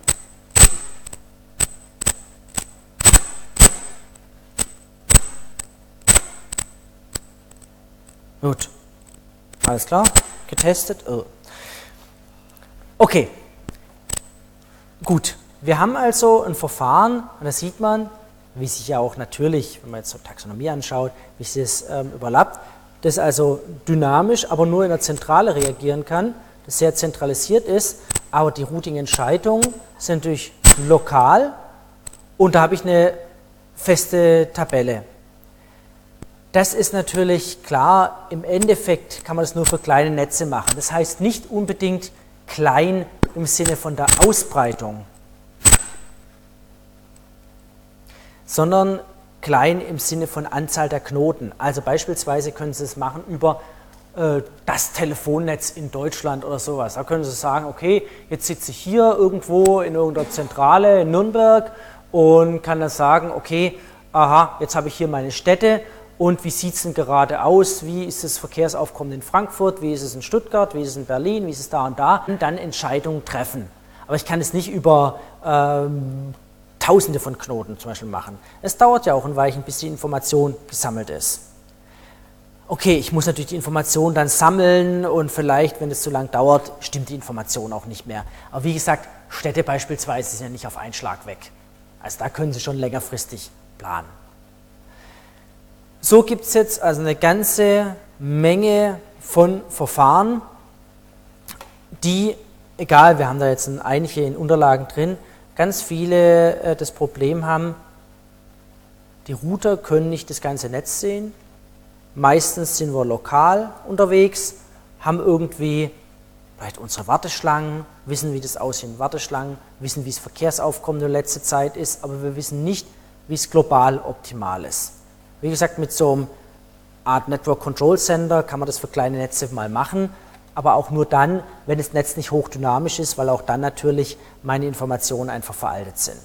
Gut. Alles klar? Getestet? Oh. Okay. Gut. Wir haben also ein Verfahren, und da sieht man, wie sich ja auch natürlich, wenn man jetzt so Taxonomie anschaut, wie sich das ähm, überlappt, das also dynamisch, aber nur in der Zentrale reagieren kann, das sehr zentralisiert ist, aber die Routing-Entscheidungen sind natürlich lokal und da habe ich eine feste Tabelle. Das ist natürlich klar, im Endeffekt kann man das nur für kleine Netze machen. Das heißt nicht unbedingt klein im Sinne von der Ausbreitung. Sondern klein im Sinne von Anzahl der Knoten. Also beispielsweise können Sie es machen über äh, das Telefonnetz in Deutschland oder sowas. Da können Sie sagen, okay, jetzt sitze ich hier irgendwo in irgendeiner Zentrale in Nürnberg und kann dann sagen, okay, aha, jetzt habe ich hier meine Städte und wie sieht es denn gerade aus, wie ist das Verkehrsaufkommen in Frankfurt, wie ist es in Stuttgart, wie ist es in Berlin, wie ist es da und da und dann Entscheidungen treffen. Aber ich kann es nicht über ähm, Tausende von Knoten zum Beispiel machen. Es dauert ja auch ein Weilchen, bis die Information gesammelt ist. Okay, ich muss natürlich die Information dann sammeln und vielleicht, wenn es zu lang dauert, stimmt die Information auch nicht mehr. Aber wie gesagt, Städte beispielsweise sind ja nicht auf einen Schlag weg. Also da können Sie schon längerfristig planen. So gibt es jetzt also eine ganze Menge von Verfahren, die, egal, wir haben da jetzt einige in Unterlagen drin, ganz viele äh, das Problem haben, die Router können nicht das ganze Netz sehen. Meistens sind wir lokal unterwegs, haben irgendwie vielleicht unsere Warteschlangen, wissen, wie das aussieht in Warteschlangen, wissen, wie das Verkehrsaufkommen in der letzten Zeit ist, aber wir wissen nicht, wie es global optimal ist. Wie gesagt, mit so einem Art Network Control Center kann man das für kleine Netze mal machen, aber auch nur dann, wenn das Netz nicht hochdynamisch ist, weil auch dann natürlich meine Informationen einfach veraltet sind.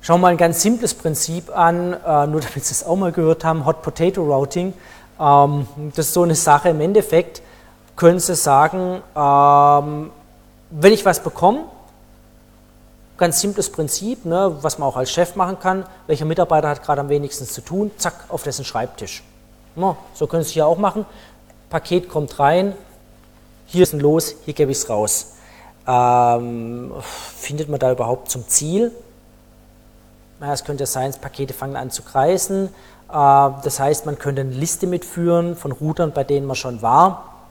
Schauen wir mal ein ganz simples Prinzip an, äh, nur damit Sie es auch mal gehört haben, Hot Potato Routing. Ähm, das ist so eine Sache, im Endeffekt können Sie sagen, ähm, wenn ich was bekomme, Ganz simples Prinzip, ne, was man auch als Chef machen kann. Welcher Mitarbeiter hat gerade am wenigsten zu tun? Zack, auf dessen Schreibtisch. No, so können Sie es hier auch machen. Paket kommt rein, hier ist ein Los, hier gebe ich es raus. Ähm, findet man da überhaupt zum Ziel? Naja, es könnte sein, Pakete fangen an zu kreisen. Äh, das heißt, man könnte eine Liste mitführen von Routern, bei denen man schon war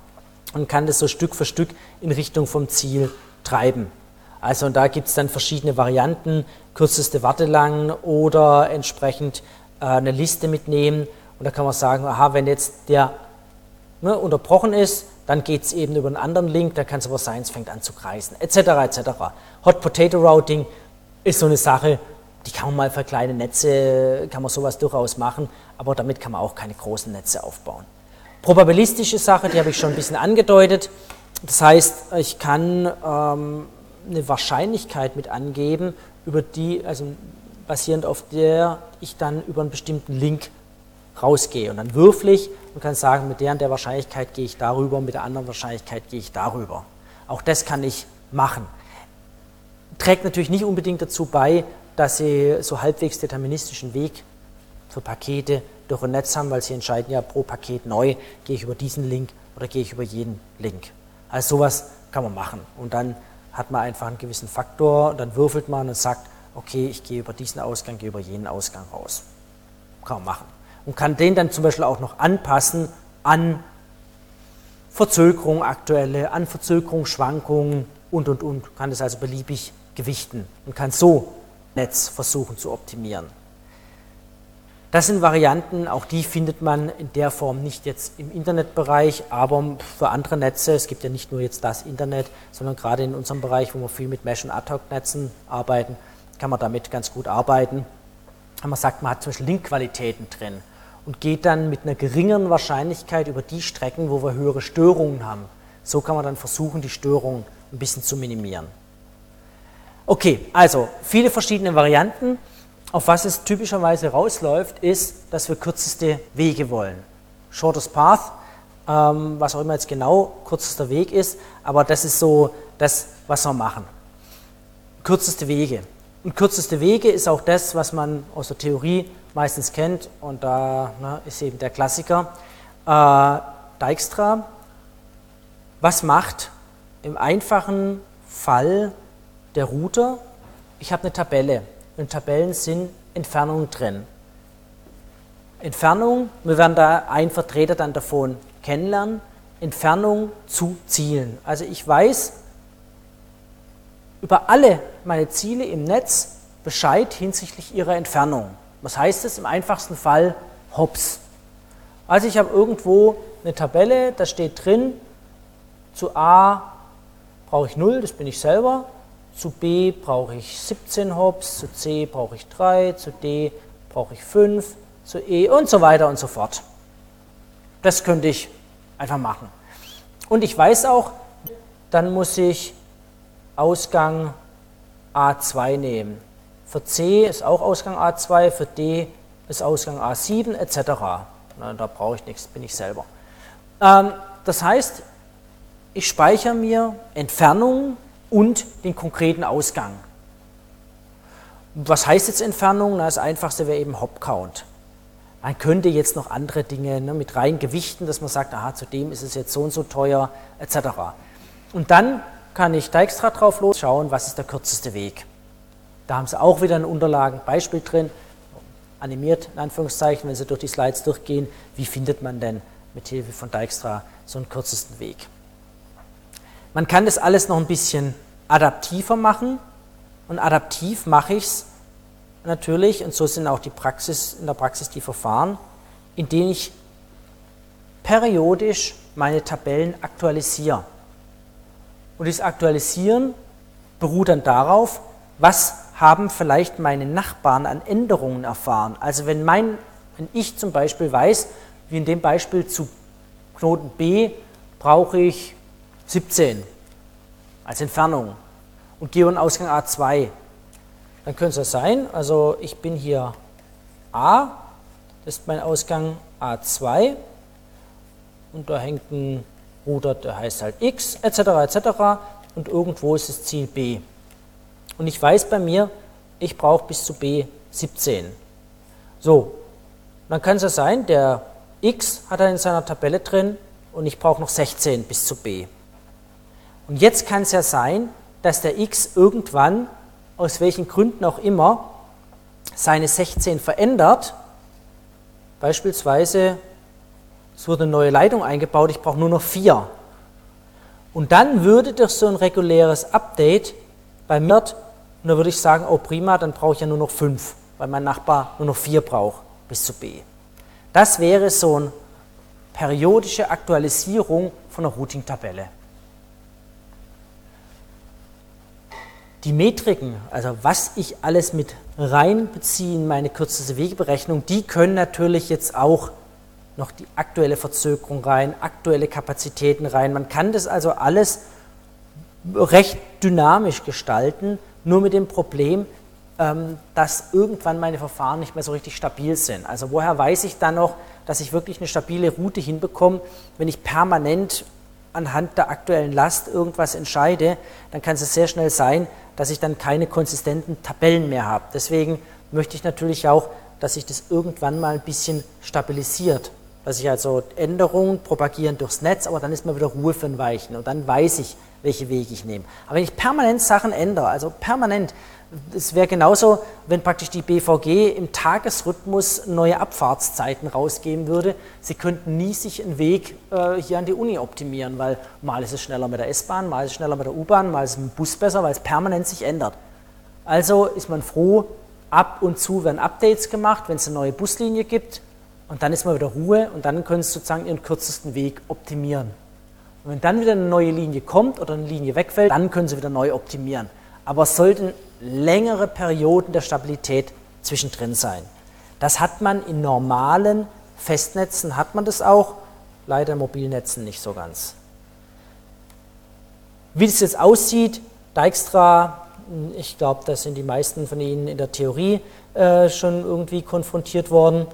und kann das so Stück für Stück in Richtung vom Ziel treiben. Also und da gibt es dann verschiedene Varianten, kürzeste Wartelang oder entsprechend äh, eine Liste mitnehmen. Und da kann man sagen, aha, wenn jetzt der ne, unterbrochen ist, dann geht es eben über einen anderen Link, dann kann es aber sein, es fängt an zu kreisen, etc. etc. Hot Potato Routing ist so eine Sache, die kann man mal für kleine Netze, kann man sowas durchaus machen, aber damit kann man auch keine großen Netze aufbauen. Probabilistische Sache, die habe ich schon ein bisschen angedeutet. Das heißt, ich kann ähm, eine Wahrscheinlichkeit mit angeben, über die, also basierend auf der ich dann über einen bestimmten Link rausgehe. Und dann würfel ich und kann sagen, mit der und der Wahrscheinlichkeit gehe ich darüber, mit der anderen Wahrscheinlichkeit gehe ich darüber. Auch das kann ich machen. Trägt natürlich nicht unbedingt dazu bei, dass Sie so halbwegs deterministischen Weg für Pakete durch ein Netz haben, weil Sie entscheiden ja pro Paket neu, gehe ich über diesen Link oder gehe ich über jeden Link. Also sowas kann man machen. Und dann hat man einfach einen gewissen Faktor, dann würfelt man und sagt, okay, ich gehe über diesen Ausgang, gehe über jenen Ausgang raus. Kann man machen. Und kann den dann zum Beispiel auch noch anpassen an Verzögerung aktuelle, an Verzögerungsschwankungen und, und, und. Kann das also beliebig gewichten und kann so Netz versuchen zu optimieren. Das sind Varianten, auch die findet man in der Form nicht jetzt im Internetbereich, aber für andere Netze, es gibt ja nicht nur jetzt das Internet, sondern gerade in unserem Bereich, wo wir viel mit Mesh- und Ad-Hoc-Netzen arbeiten, kann man damit ganz gut arbeiten. Man sagt, man hat zum Beispiel Linkqualitäten drin und geht dann mit einer geringeren Wahrscheinlichkeit über die Strecken, wo wir höhere Störungen haben. So kann man dann versuchen, die Störungen ein bisschen zu minimieren. Okay, also viele verschiedene Varianten. Auf was es typischerweise rausläuft, ist, dass wir kürzeste Wege wollen. Shortest Path, ähm, was auch immer jetzt genau kürzester Weg ist, aber das ist so das, was wir machen. Kürzeste Wege. Und kürzeste Wege ist auch das, was man aus der Theorie meistens kennt, und da ne, ist eben der Klassiker. Äh, Dijkstra, was macht im einfachen Fall der Router? Ich habe eine Tabelle in Tabellen sind Entfernungen drin. Entfernung, wir werden da einen Vertreter dann davon kennenlernen, Entfernung zu Zielen. Also ich weiß über alle meine Ziele im Netz Bescheid hinsichtlich ihrer Entfernung. Was heißt es? Im einfachsten Fall Hops. Also ich habe irgendwo eine Tabelle, da steht drin, zu A brauche ich 0, das bin ich selber, zu B brauche ich 17 Hops, zu C brauche ich 3, zu D brauche ich 5, zu E und so weiter und so fort. Das könnte ich einfach machen. Und ich weiß auch, dann muss ich Ausgang A2 nehmen. Für C ist auch Ausgang A2, für D ist Ausgang A7 etc. Na, da brauche ich nichts, bin ich selber. Ähm, das heißt, ich speichere mir Entfernung und den konkreten Ausgang. Was heißt jetzt Entfernung? Na, das einfachste wäre eben Hop-Count. Man könnte jetzt noch andere Dinge ne, mit rein gewichten, dass man sagt, aha, zudem ist es jetzt so und so teuer, etc. Und dann kann ich Dijkstra drauf losschauen, was ist der kürzeste Weg. Da haben Sie auch wieder ein Unterlagenbeispiel drin, animiert in Anführungszeichen, wenn Sie durch die Slides durchgehen, wie findet man denn mit Hilfe von Dijkstra so einen kürzesten Weg. Man kann das alles noch ein bisschen adaptiver machen und adaptiv mache ich es natürlich, und so sind auch die Praxis, in der Praxis die Verfahren, in denen ich periodisch meine Tabellen aktualisiere. Und dieses Aktualisieren beruht dann darauf, was haben vielleicht meine Nachbarn an Änderungen erfahren. Also wenn, mein, wenn ich zum Beispiel weiß, wie in dem Beispiel zu Knoten B brauche ich 17 als Entfernung und gehe in Ausgang A2, dann könnte es sein, also ich bin hier A, das ist mein Ausgang A2 und da hängt ein Router, der heißt halt X, etc., etc. und irgendwo ist das Ziel B. Und ich weiß bei mir, ich brauche bis zu B 17. So, dann kann es ja sein, der X hat er in seiner Tabelle drin und ich brauche noch 16 bis zu B. Und jetzt kann es ja sein, dass der X irgendwann aus welchen Gründen auch immer, seine 16 verändert. Beispielsweise, es wurde eine neue Leitung eingebaut, ich brauche nur noch vier. Und dann würde durch so ein reguläres Update bei mir, und da würde ich sagen, oh prima, dann brauche ich ja nur noch fünf, weil mein Nachbar nur noch vier braucht bis zu B. Das wäre so eine periodische Aktualisierung von einer Routing-Tabelle. Die Metriken, also was ich alles mit reinbeziehe in meine kürzeste Wegeberechnung, die können natürlich jetzt auch noch die aktuelle Verzögerung rein, aktuelle Kapazitäten rein. Man kann das also alles recht dynamisch gestalten, nur mit dem Problem, ähm, dass irgendwann meine Verfahren nicht mehr so richtig stabil sind. Also woher weiß ich dann noch, dass ich wirklich eine stabile Route hinbekomme, wenn ich permanent anhand der aktuellen Last irgendwas entscheide, dann kann es sehr schnell sein, dass ich dann keine konsistenten Tabellen mehr habe. Deswegen möchte ich natürlich auch, dass sich das irgendwann mal ein bisschen stabilisiert. Dass ich also Änderungen propagieren durchs Netz, aber dann ist mal wieder Ruhe für ein Weichen und dann weiß ich, welche Wege ich nehme. Aber wenn ich permanent Sachen ändere, also permanent, es wäre genauso, wenn praktisch die BVG im Tagesrhythmus neue Abfahrtszeiten rausgeben würde. Sie könnten nie sich einen Weg äh, hier an die Uni optimieren, weil mal ist es schneller mit der S-Bahn, mal ist es schneller mit der U-Bahn, mal ist es mit dem Bus besser, weil es permanent sich ändert. Also ist man froh, ab und zu werden Updates gemacht, wenn es eine neue Buslinie gibt und dann ist mal wieder Ruhe und dann können Sie sozusagen Ihren kürzesten Weg optimieren. Und wenn dann wieder eine neue Linie kommt oder eine Linie wegfällt, dann können Sie wieder neu optimieren. Aber es sollten längere Perioden der Stabilität zwischendrin sein. Das hat man in normalen Festnetzen, hat man das auch, leider in Mobilnetzen nicht so ganz. Wie das jetzt aussieht, Dijkstra, ich glaube, da sind die meisten von Ihnen in der Theorie äh, schon irgendwie konfrontiert worden.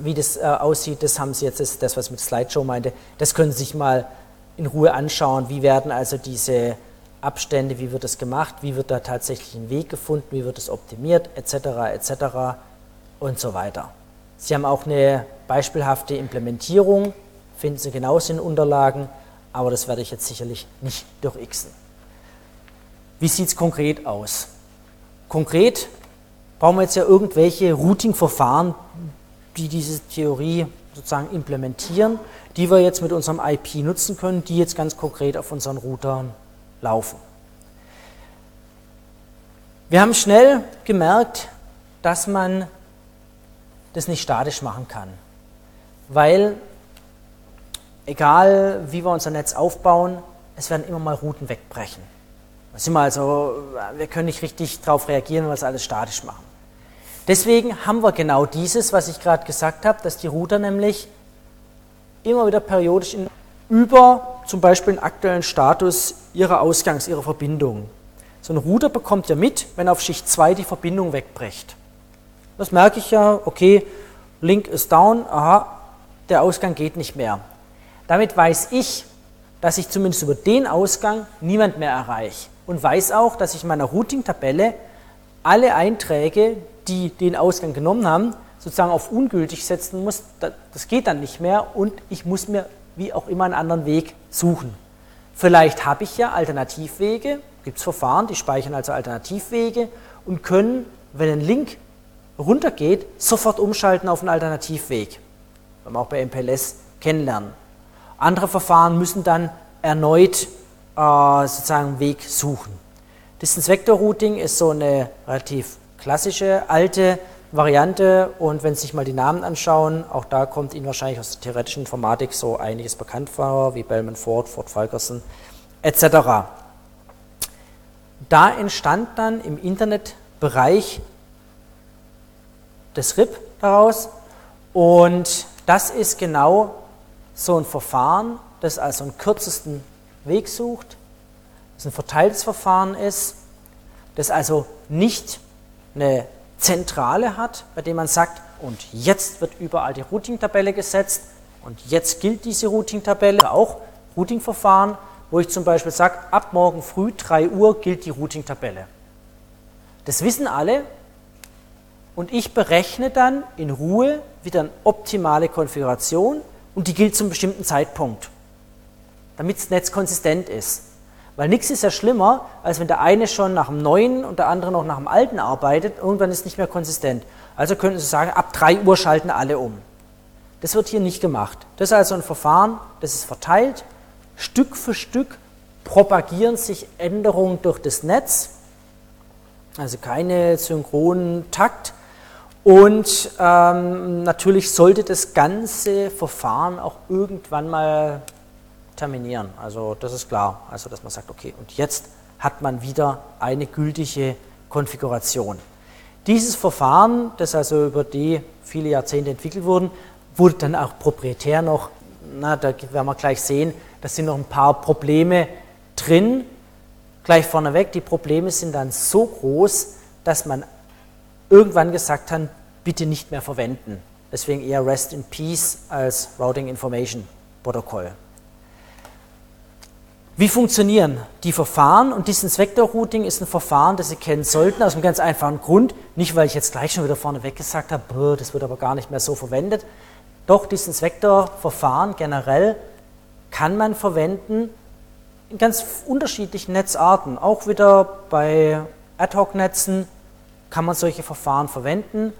Wie das äh, aussieht, das haben Sie jetzt, das, das was ich mit Slideshow meinte, das können Sie sich mal in Ruhe anschauen. Wie werden also diese Abstände, wie wird das gemacht, wie wird da tatsächlich ein Weg gefunden, wie wird es optimiert, etc., etc. und so weiter. Sie haben auch eine beispielhafte Implementierung, finden Sie genauso in Unterlagen, aber das werde ich jetzt sicherlich nicht durchxen. Wie sieht es konkret aus? Konkret brauchen wir jetzt ja irgendwelche Routing-Verfahren, die diese Theorie sozusagen implementieren, die wir jetzt mit unserem IP nutzen können, die jetzt ganz konkret auf unseren Routern laufen. Wir haben schnell gemerkt, dass man das nicht statisch machen kann, weil egal wie wir unser Netz aufbauen, es werden immer mal Routen wegbrechen. sind wir, also, wir können nicht richtig darauf reagieren, wenn wir es alles statisch machen. Deswegen haben wir genau dieses, was ich gerade gesagt habe, dass die Router nämlich immer wieder periodisch in über zum Beispiel den aktuellen Status Ihrer Ausgangs, Ihrer Verbindung. So ein Router bekommt ja mit, wenn auf Schicht 2 die Verbindung wegbricht. Das merke ich ja, okay, Link ist down, aha, der Ausgang geht nicht mehr. Damit weiß ich, dass ich zumindest über den Ausgang niemand mehr erreiche und weiß auch, dass ich in meiner Routing-Tabelle alle Einträge, die den Ausgang genommen haben, sozusagen auf ungültig setzen muss. Das geht dann nicht mehr und ich muss mir wie auch immer einen anderen Weg suchen. Vielleicht habe ich ja Alternativwege, gibt es Verfahren, die speichern also Alternativwege und können, wenn ein Link runtergeht, sofort umschalten auf einen Alternativweg. Wenn wir auch bei MPLS kennenlernen. Andere Verfahren müssen dann erneut äh, sozusagen einen Weg suchen. Distance Vector Routing ist so eine relativ klassische alte Variante und wenn Sie sich mal die Namen anschauen, auch da kommt Ihnen wahrscheinlich aus der theoretischen Informatik so einiges bekannt vor, wie Bellman Ford, Ford Falkerson etc. Da entstand dann im Internetbereich das RIP daraus und das ist genau so ein Verfahren, das also einen kürzesten Weg sucht, das ein verteiltes Verfahren ist, das also nicht eine Zentrale hat, bei dem man sagt, und jetzt wird überall die Routing-Tabelle gesetzt und jetzt gilt diese Routing-Tabelle, auch Routing-Verfahren, wo ich zum Beispiel sage, ab morgen früh 3 Uhr gilt die Routing-Tabelle. Das wissen alle und ich berechne dann in Ruhe wieder eine optimale Konfiguration und die gilt zum bestimmten Zeitpunkt, damit das Netz konsistent ist. Weil nichts ist ja schlimmer, als wenn der eine schon nach dem Neuen und der andere noch nach dem Alten arbeitet. Irgendwann ist es nicht mehr konsistent. Also könnten Sie sagen, ab 3 Uhr schalten alle um. Das wird hier nicht gemacht. Das ist also ein Verfahren, das ist verteilt. Stück für Stück propagieren sich Änderungen durch das Netz. Also keine synchronen Takt. Und ähm, natürlich sollte das ganze Verfahren auch irgendwann mal terminieren. Also das ist klar. Also dass man sagt, okay, und jetzt hat man wieder eine gültige Konfiguration. Dieses Verfahren, das also über die viele Jahrzehnte entwickelt wurde, wurde dann auch proprietär noch, na, da werden wir gleich sehen, da sind noch ein paar Probleme drin. Gleich vorneweg, die Probleme sind dann so groß, dass man irgendwann gesagt hat, bitte nicht mehr verwenden. Deswegen eher Rest in Peace als Routing Information Protokoll. Wie funktionieren die Verfahren? Und Distance Vector Routing ist ein Verfahren, das Sie kennen sollten, aus einem ganz einfachen Grund. Nicht, weil ich jetzt gleich schon wieder vorneweg gesagt habe, das wird aber gar nicht mehr so verwendet. Doch, Distance Vector Verfahren generell kann man verwenden in ganz unterschiedlichen Netzarten. Auch wieder bei Ad-Hoc-Netzen kann man solche Verfahren verwenden.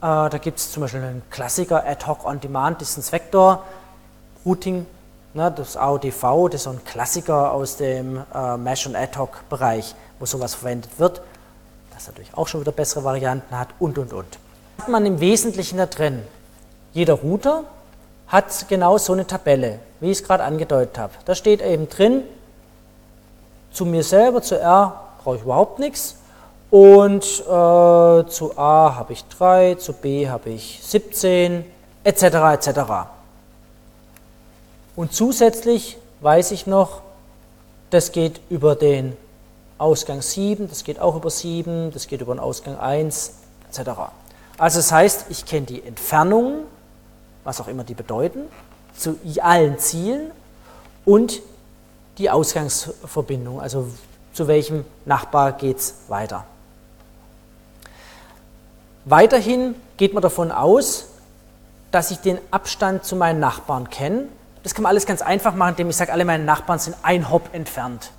Äh, da gibt es zum Beispiel einen Klassiker Ad-Hoc On-Demand Distance Vector Routing Ne, das AODV, das ist so ein Klassiker aus dem äh, Mesh- und Ad-Hoc-Bereich, wo sowas verwendet wird, das natürlich auch schon wieder bessere Varianten hat und, und, und. Hat man im Wesentlichen da drin. Jeder Router hat genau so eine Tabelle, wie ich es gerade angedeutet habe. Da steht eben drin, zu mir selber, zu R brauche ich überhaupt nichts. Und äh, zu A habe ich 3, zu B habe ich 17, etc. etc. Und zusätzlich weiß ich noch, das geht über den Ausgang 7, das geht auch über 7, das geht über den Ausgang 1, etc. Also das heißt, ich kenne die Entfernungen, was auch immer die bedeuten, zu allen Zielen und die Ausgangsverbindung, also zu welchem Nachbar geht es weiter. Weiterhin geht man davon aus, dass ich den Abstand zu meinen Nachbarn kenne das kann man alles ganz einfach machen, indem ich sage, alle meine Nachbarn sind ein Hop entfernt.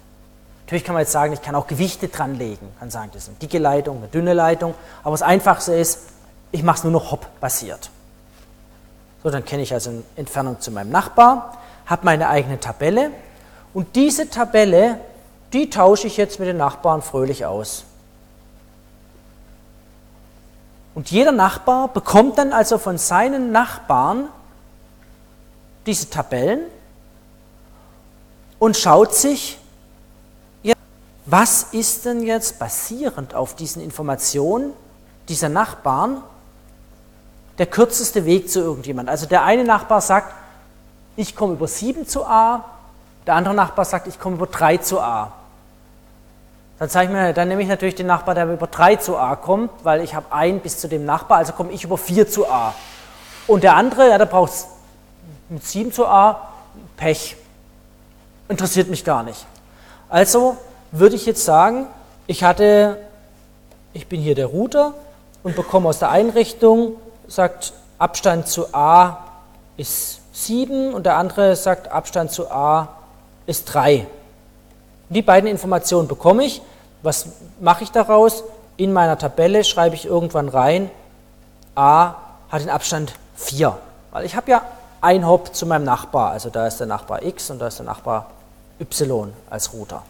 Natürlich kann man jetzt sagen, ich kann auch Gewichte dranlegen. Ich kann sagen, das ist eine dicke Leitung, eine dünne Leitung. Aber das Einfachste ist, ich mache es nur noch Hop-basiert. So, dann kenne ich also eine Entfernung zu meinem Nachbar, habe meine eigene Tabelle und diese Tabelle, die tausche ich jetzt mit den Nachbarn fröhlich aus. Und jeder Nachbar bekommt dann also von seinen Nachbarn diese Tabellen und schaut sich, was ist denn jetzt basierend auf diesen Informationen dieser Nachbarn der kürzeste Weg zu irgendjemand. Also der eine Nachbar sagt, ich komme über 7 zu A, der andere Nachbar sagt, ich komme über 3 zu A. Dann, zeige ich mir, dann nehme ich natürlich den Nachbar, der über 3 zu a kommt, weil ich habe 1 bis zu dem Nachbar, also komme ich über 4 zu a. Und der andere, ja, der braucht mit 7 zu a, Pech. Interessiert mich gar nicht. Also würde ich jetzt sagen, ich hatte, ich bin hier der Router und bekomme aus der Einrichtung, sagt Abstand zu a ist 7 und der andere sagt Abstand zu a ist 3. Die beiden Informationen bekomme ich. Was mache ich daraus? In meiner Tabelle schreibe ich irgendwann rein, a hat den Abstand 4. Weil ich habe ja ein Hop zu meinem Nachbar. Also da ist der Nachbar x und da ist der Nachbar y als Router.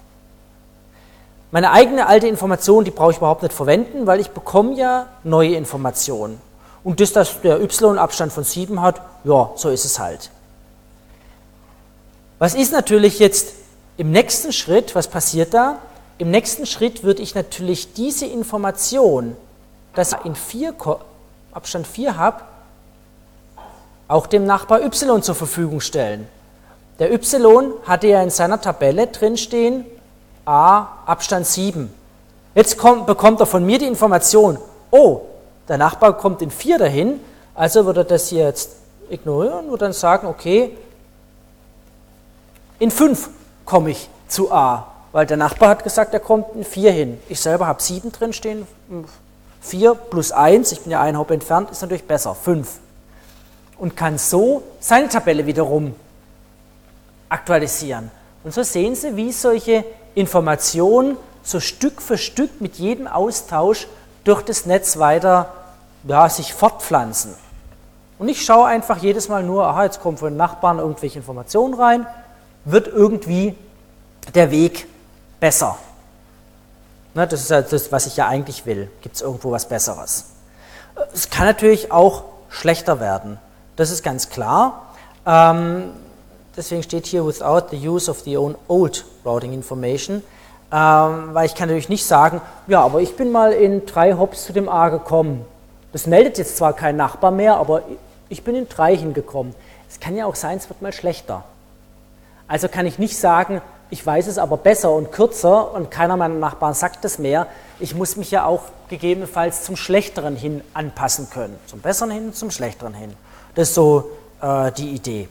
Meine eigene alte Information, die brauche ich überhaupt nicht verwenden, weil ich bekomme ja neue Informationen. Und das, dass der y-Abstand von 7 hat, ja, so ist es halt. Was ist natürlich jetzt im nächsten Schritt, was passiert da? Im nächsten Schritt würde ich natürlich diese Information, dass ich in 4, Abstand 4 habe, auch dem Nachbar y zur Verfügung stellen. Der y hatte ja in seiner Tabelle drinstehen, a Abstand 7. Jetzt kommt, bekommt er von mir die Information, oh, der Nachbar kommt in 4 dahin, also würde er das hier jetzt ignorieren und dann sagen, okay, in 5 komme ich zu a, weil der Nachbar hat gesagt, er kommt in 4 hin. Ich selber habe 7 drin stehen, 4 plus 1, ich bin ja ein Haupt entfernt, ist natürlich besser, 5. Und kann so seine Tabelle wiederum aktualisieren. Und so sehen Sie, wie solche Informationen so Stück für Stück mit jedem Austausch durch das Netz weiter ja, sich fortpflanzen. Und ich schaue einfach jedes Mal nur, aha, jetzt kommen von den Nachbarn irgendwelche Informationen rein, wird irgendwie der Weg besser. Ne, das ist ja das, was ich ja eigentlich will. Gibt es irgendwo was Besseres? Es kann natürlich auch schlechter werden. Das ist ganz klar. Ähm, deswegen steht hier without the use of the own old routing information, ähm, weil ich kann natürlich nicht sagen, ja, aber ich bin mal in drei Hops zu dem A gekommen. Das meldet jetzt zwar kein Nachbar mehr, aber ich bin in drei hingekommen. Es kann ja auch sein, es wird mal schlechter. Also kann ich nicht sagen, ich weiß es aber besser und kürzer und keiner meiner Nachbarn sagt es mehr. Ich muss mich ja auch gegebenenfalls zum Schlechteren hin anpassen können. Zum Besseren hin, zum Schlechteren hin. Das ist so äh, die Idee.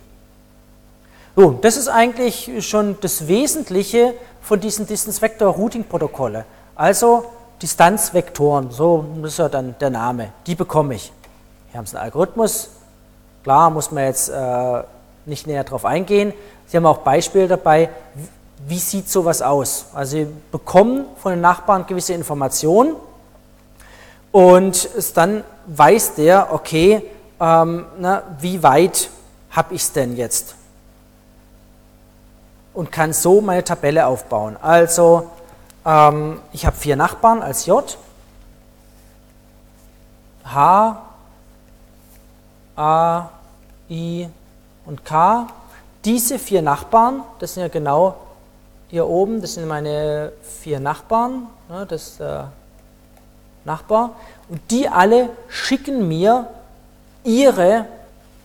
So, das ist eigentlich schon das Wesentliche von diesen Distance Vector Routing Protokolle. Also Distanzvektoren, so ist ja dann der Name, die bekomme ich. Hier haben Sie einen Algorithmus, klar muss man jetzt äh, nicht näher darauf eingehen. Sie haben auch Beispiele dabei, wie sieht sowas aus. Also Sie bekommen von den Nachbarn gewisse Informationen und dann weiß der, okay, ähm, na, wie weit habe ich es denn jetzt? Und kann so meine Tabelle aufbauen. Also ähm, ich habe vier Nachbarn als J, H, A, I. Und K. Diese vier Nachbarn, das sind ja genau hier oben, das sind meine vier Nachbarn, ne, das ist der Nachbar, und die alle schicken mir ihre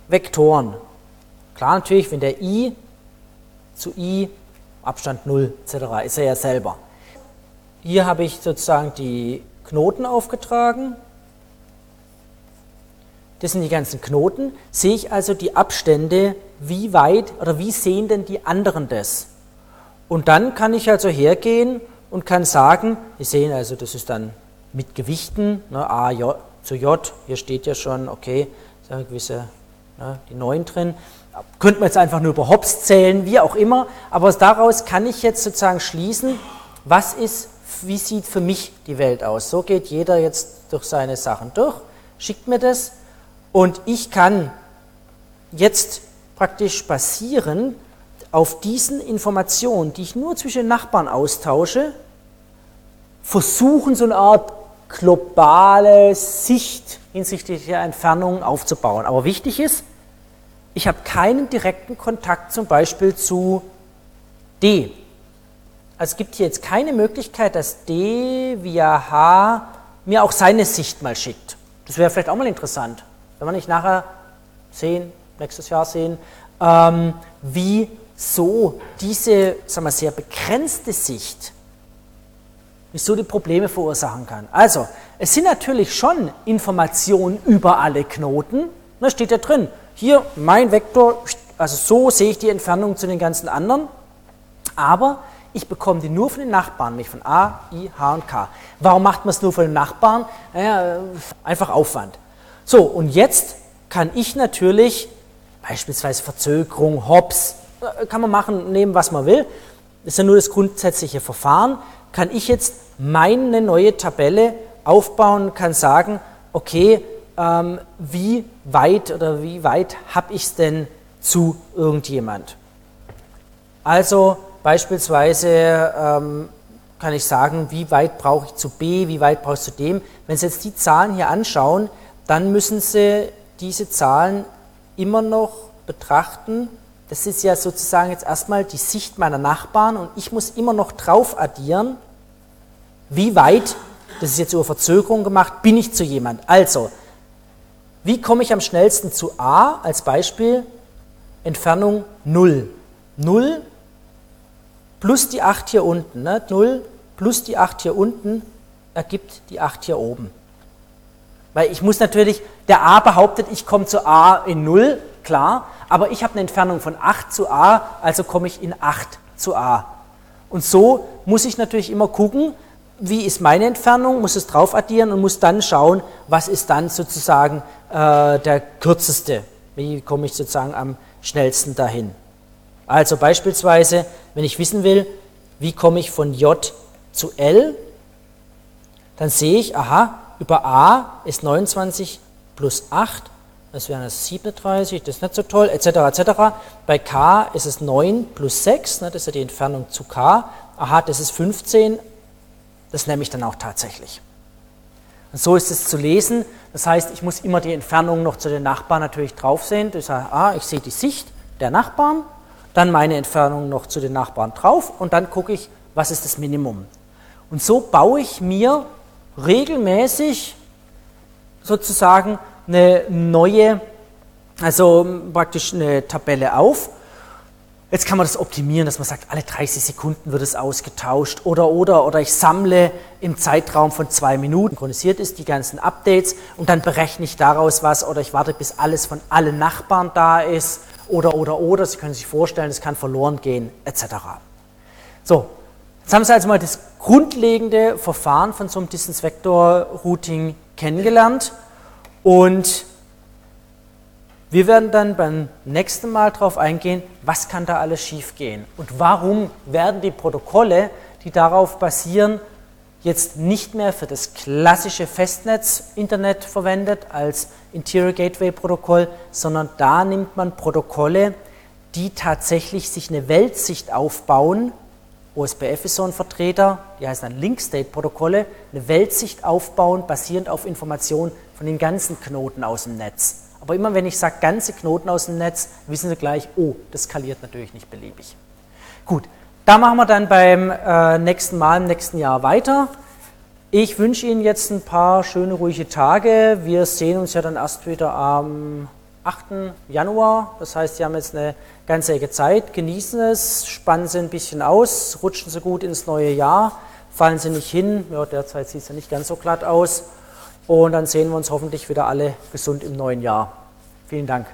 Vektoren. Klar natürlich, wenn der i zu i, Abstand 0 etc. ist er ja selber. Hier habe ich sozusagen die Knoten aufgetragen. Das sind die ganzen Knoten. Sehe ich also die Abstände, wie weit oder wie sehen denn die anderen das? Und dann kann ich also hergehen und kann sagen, wir sehen also, das ist dann mit Gewichten, ne, A J, zu J, hier steht ja schon, okay, gewisse, ne, die 9 drin. Könnte man jetzt einfach nur über Hops zählen, wie auch immer, aber daraus kann ich jetzt sozusagen schließen, was ist, wie sieht für mich die Welt aus. So geht jeder jetzt durch seine Sachen durch, schickt mir das und ich kann jetzt praktisch basieren auf diesen Informationen, die ich nur zwischen Nachbarn austausche, versuchen, so eine Art globale Sicht hinsichtlich der Entfernung aufzubauen. Aber wichtig ist, ich habe keinen direkten Kontakt zum Beispiel zu D. Also es gibt hier jetzt keine Möglichkeit, dass D via H mir auch seine Sicht mal schickt. Das wäre vielleicht auch mal interessant, wenn wir nicht nachher sehen, nächstes Jahr sehen, ähm, wie so diese sagen wir, sehr begrenzte Sicht, mich so die Probleme verursachen kann. Also, es sind natürlich schon Informationen über alle Knoten. Da steht ja drin, hier mein Vektor, also so sehe ich die Entfernung zu den ganzen anderen. Aber ich bekomme die nur von den Nachbarn, nicht von A, I, H und K. Warum macht man es nur von den Nachbarn? Naja, einfach Aufwand. So, und jetzt kann ich natürlich beispielsweise Verzögerung, Hops, äh, kann man machen, nehmen, was man will. Das ist ja nur das grundsätzliche Verfahren. Kann ich jetzt meine neue Tabelle aufbauen, kann sagen, okay, ähm, wie weit oder wie weit habe ich es denn zu irgendjemand? Also beispielsweise ähm, kann ich sagen, wie weit brauche ich zu B, wie weit brauche ich zu dem. Wenn Sie jetzt die Zahlen hier anschauen, dann müssen Sie diese Zahlen immer noch betrachten. Das ist ja sozusagen jetzt erstmal die Sicht meiner Nachbarn und ich muss immer noch drauf addieren, wie weit, das ist jetzt über Verzögerung gemacht, bin ich zu jemand. Also, wie komme ich am schnellsten zu A? Als Beispiel Entfernung 0. 0 plus die 8 hier unten. Ne? 0 plus die 8 hier unten ergibt die 8 hier oben. Weil ich muss natürlich, der A behauptet, ich komme zu A in 0, klar, aber ich habe eine Entfernung von 8 zu A, also komme ich in 8 zu A. Und so muss ich natürlich immer gucken, wie ist meine Entfernung, muss es drauf addieren und muss dann schauen, was ist dann sozusagen äh, der kürzeste, wie komme ich sozusagen am schnellsten dahin. Also beispielsweise, wenn ich wissen will, wie komme ich von J zu L, dann sehe ich, aha, über a ist 29 plus 8, das wären das 37, das ist nicht so toll, etc. etc. Bei k ist es 9 plus 6, ne, das ist ja die Entfernung zu k. Aha, das ist 15, das nehme ich dann auch tatsächlich. Und so ist es zu lesen. Das heißt, ich muss immer die Entfernung noch zu den Nachbarn natürlich drauf sehen. Das heißt, ah, ich sehe die Sicht der Nachbarn, dann meine Entfernung noch zu den Nachbarn drauf und dann gucke ich, was ist das Minimum. Und so baue ich mir regelmäßig sozusagen eine neue, also praktisch eine Tabelle auf. Jetzt kann man das optimieren, dass man sagt, alle 30 Sekunden wird es ausgetauscht oder, oder, oder ich sammle im Zeitraum von zwei Minuten, synchronisiert ist, die ganzen Updates und dann berechne ich daraus was oder ich warte, bis alles von allen Nachbarn da ist oder, oder, oder. Sie können sich vorstellen, es kann verloren gehen, etc. So, Jetzt haben Sie also mal das grundlegende Verfahren von so einem Distance Vector Routing kennengelernt und wir werden dann beim nächsten Mal darauf eingehen, was kann da alles schiefgehen und warum werden die Protokolle, die darauf basieren, jetzt nicht mehr für das klassische Festnetz-Internet verwendet als Interior Gateway Protokoll, sondern da nimmt man Protokolle, die tatsächlich sich eine Weltsicht aufbauen, OSPF ist so ein Vertreter, die heißen dann Link-State-Protokolle, eine Weltsicht aufbauen, basierend auf Informationen von den ganzen Knoten aus dem Netz. Aber immer wenn ich sage ganze Knoten aus dem Netz, wissen Sie gleich, oh, das skaliert natürlich nicht beliebig. Gut, da machen wir dann beim äh, nächsten Mal, im nächsten Jahr weiter. Ich wünsche Ihnen jetzt ein paar schöne, ruhige Tage. Wir sehen uns ja dann erst wieder am 8. Januar. Das heißt, Sie haben jetzt eine ganze Ecke Zeit. Genießen es, spannen Sie ein bisschen aus, rutschen Sie gut ins neue Jahr, fallen Sie nicht hin. Ja, derzeit sieht es ja nicht ganz so glatt aus. Und dann sehen wir uns hoffentlich wieder alle gesund im neuen Jahr. Vielen Dank.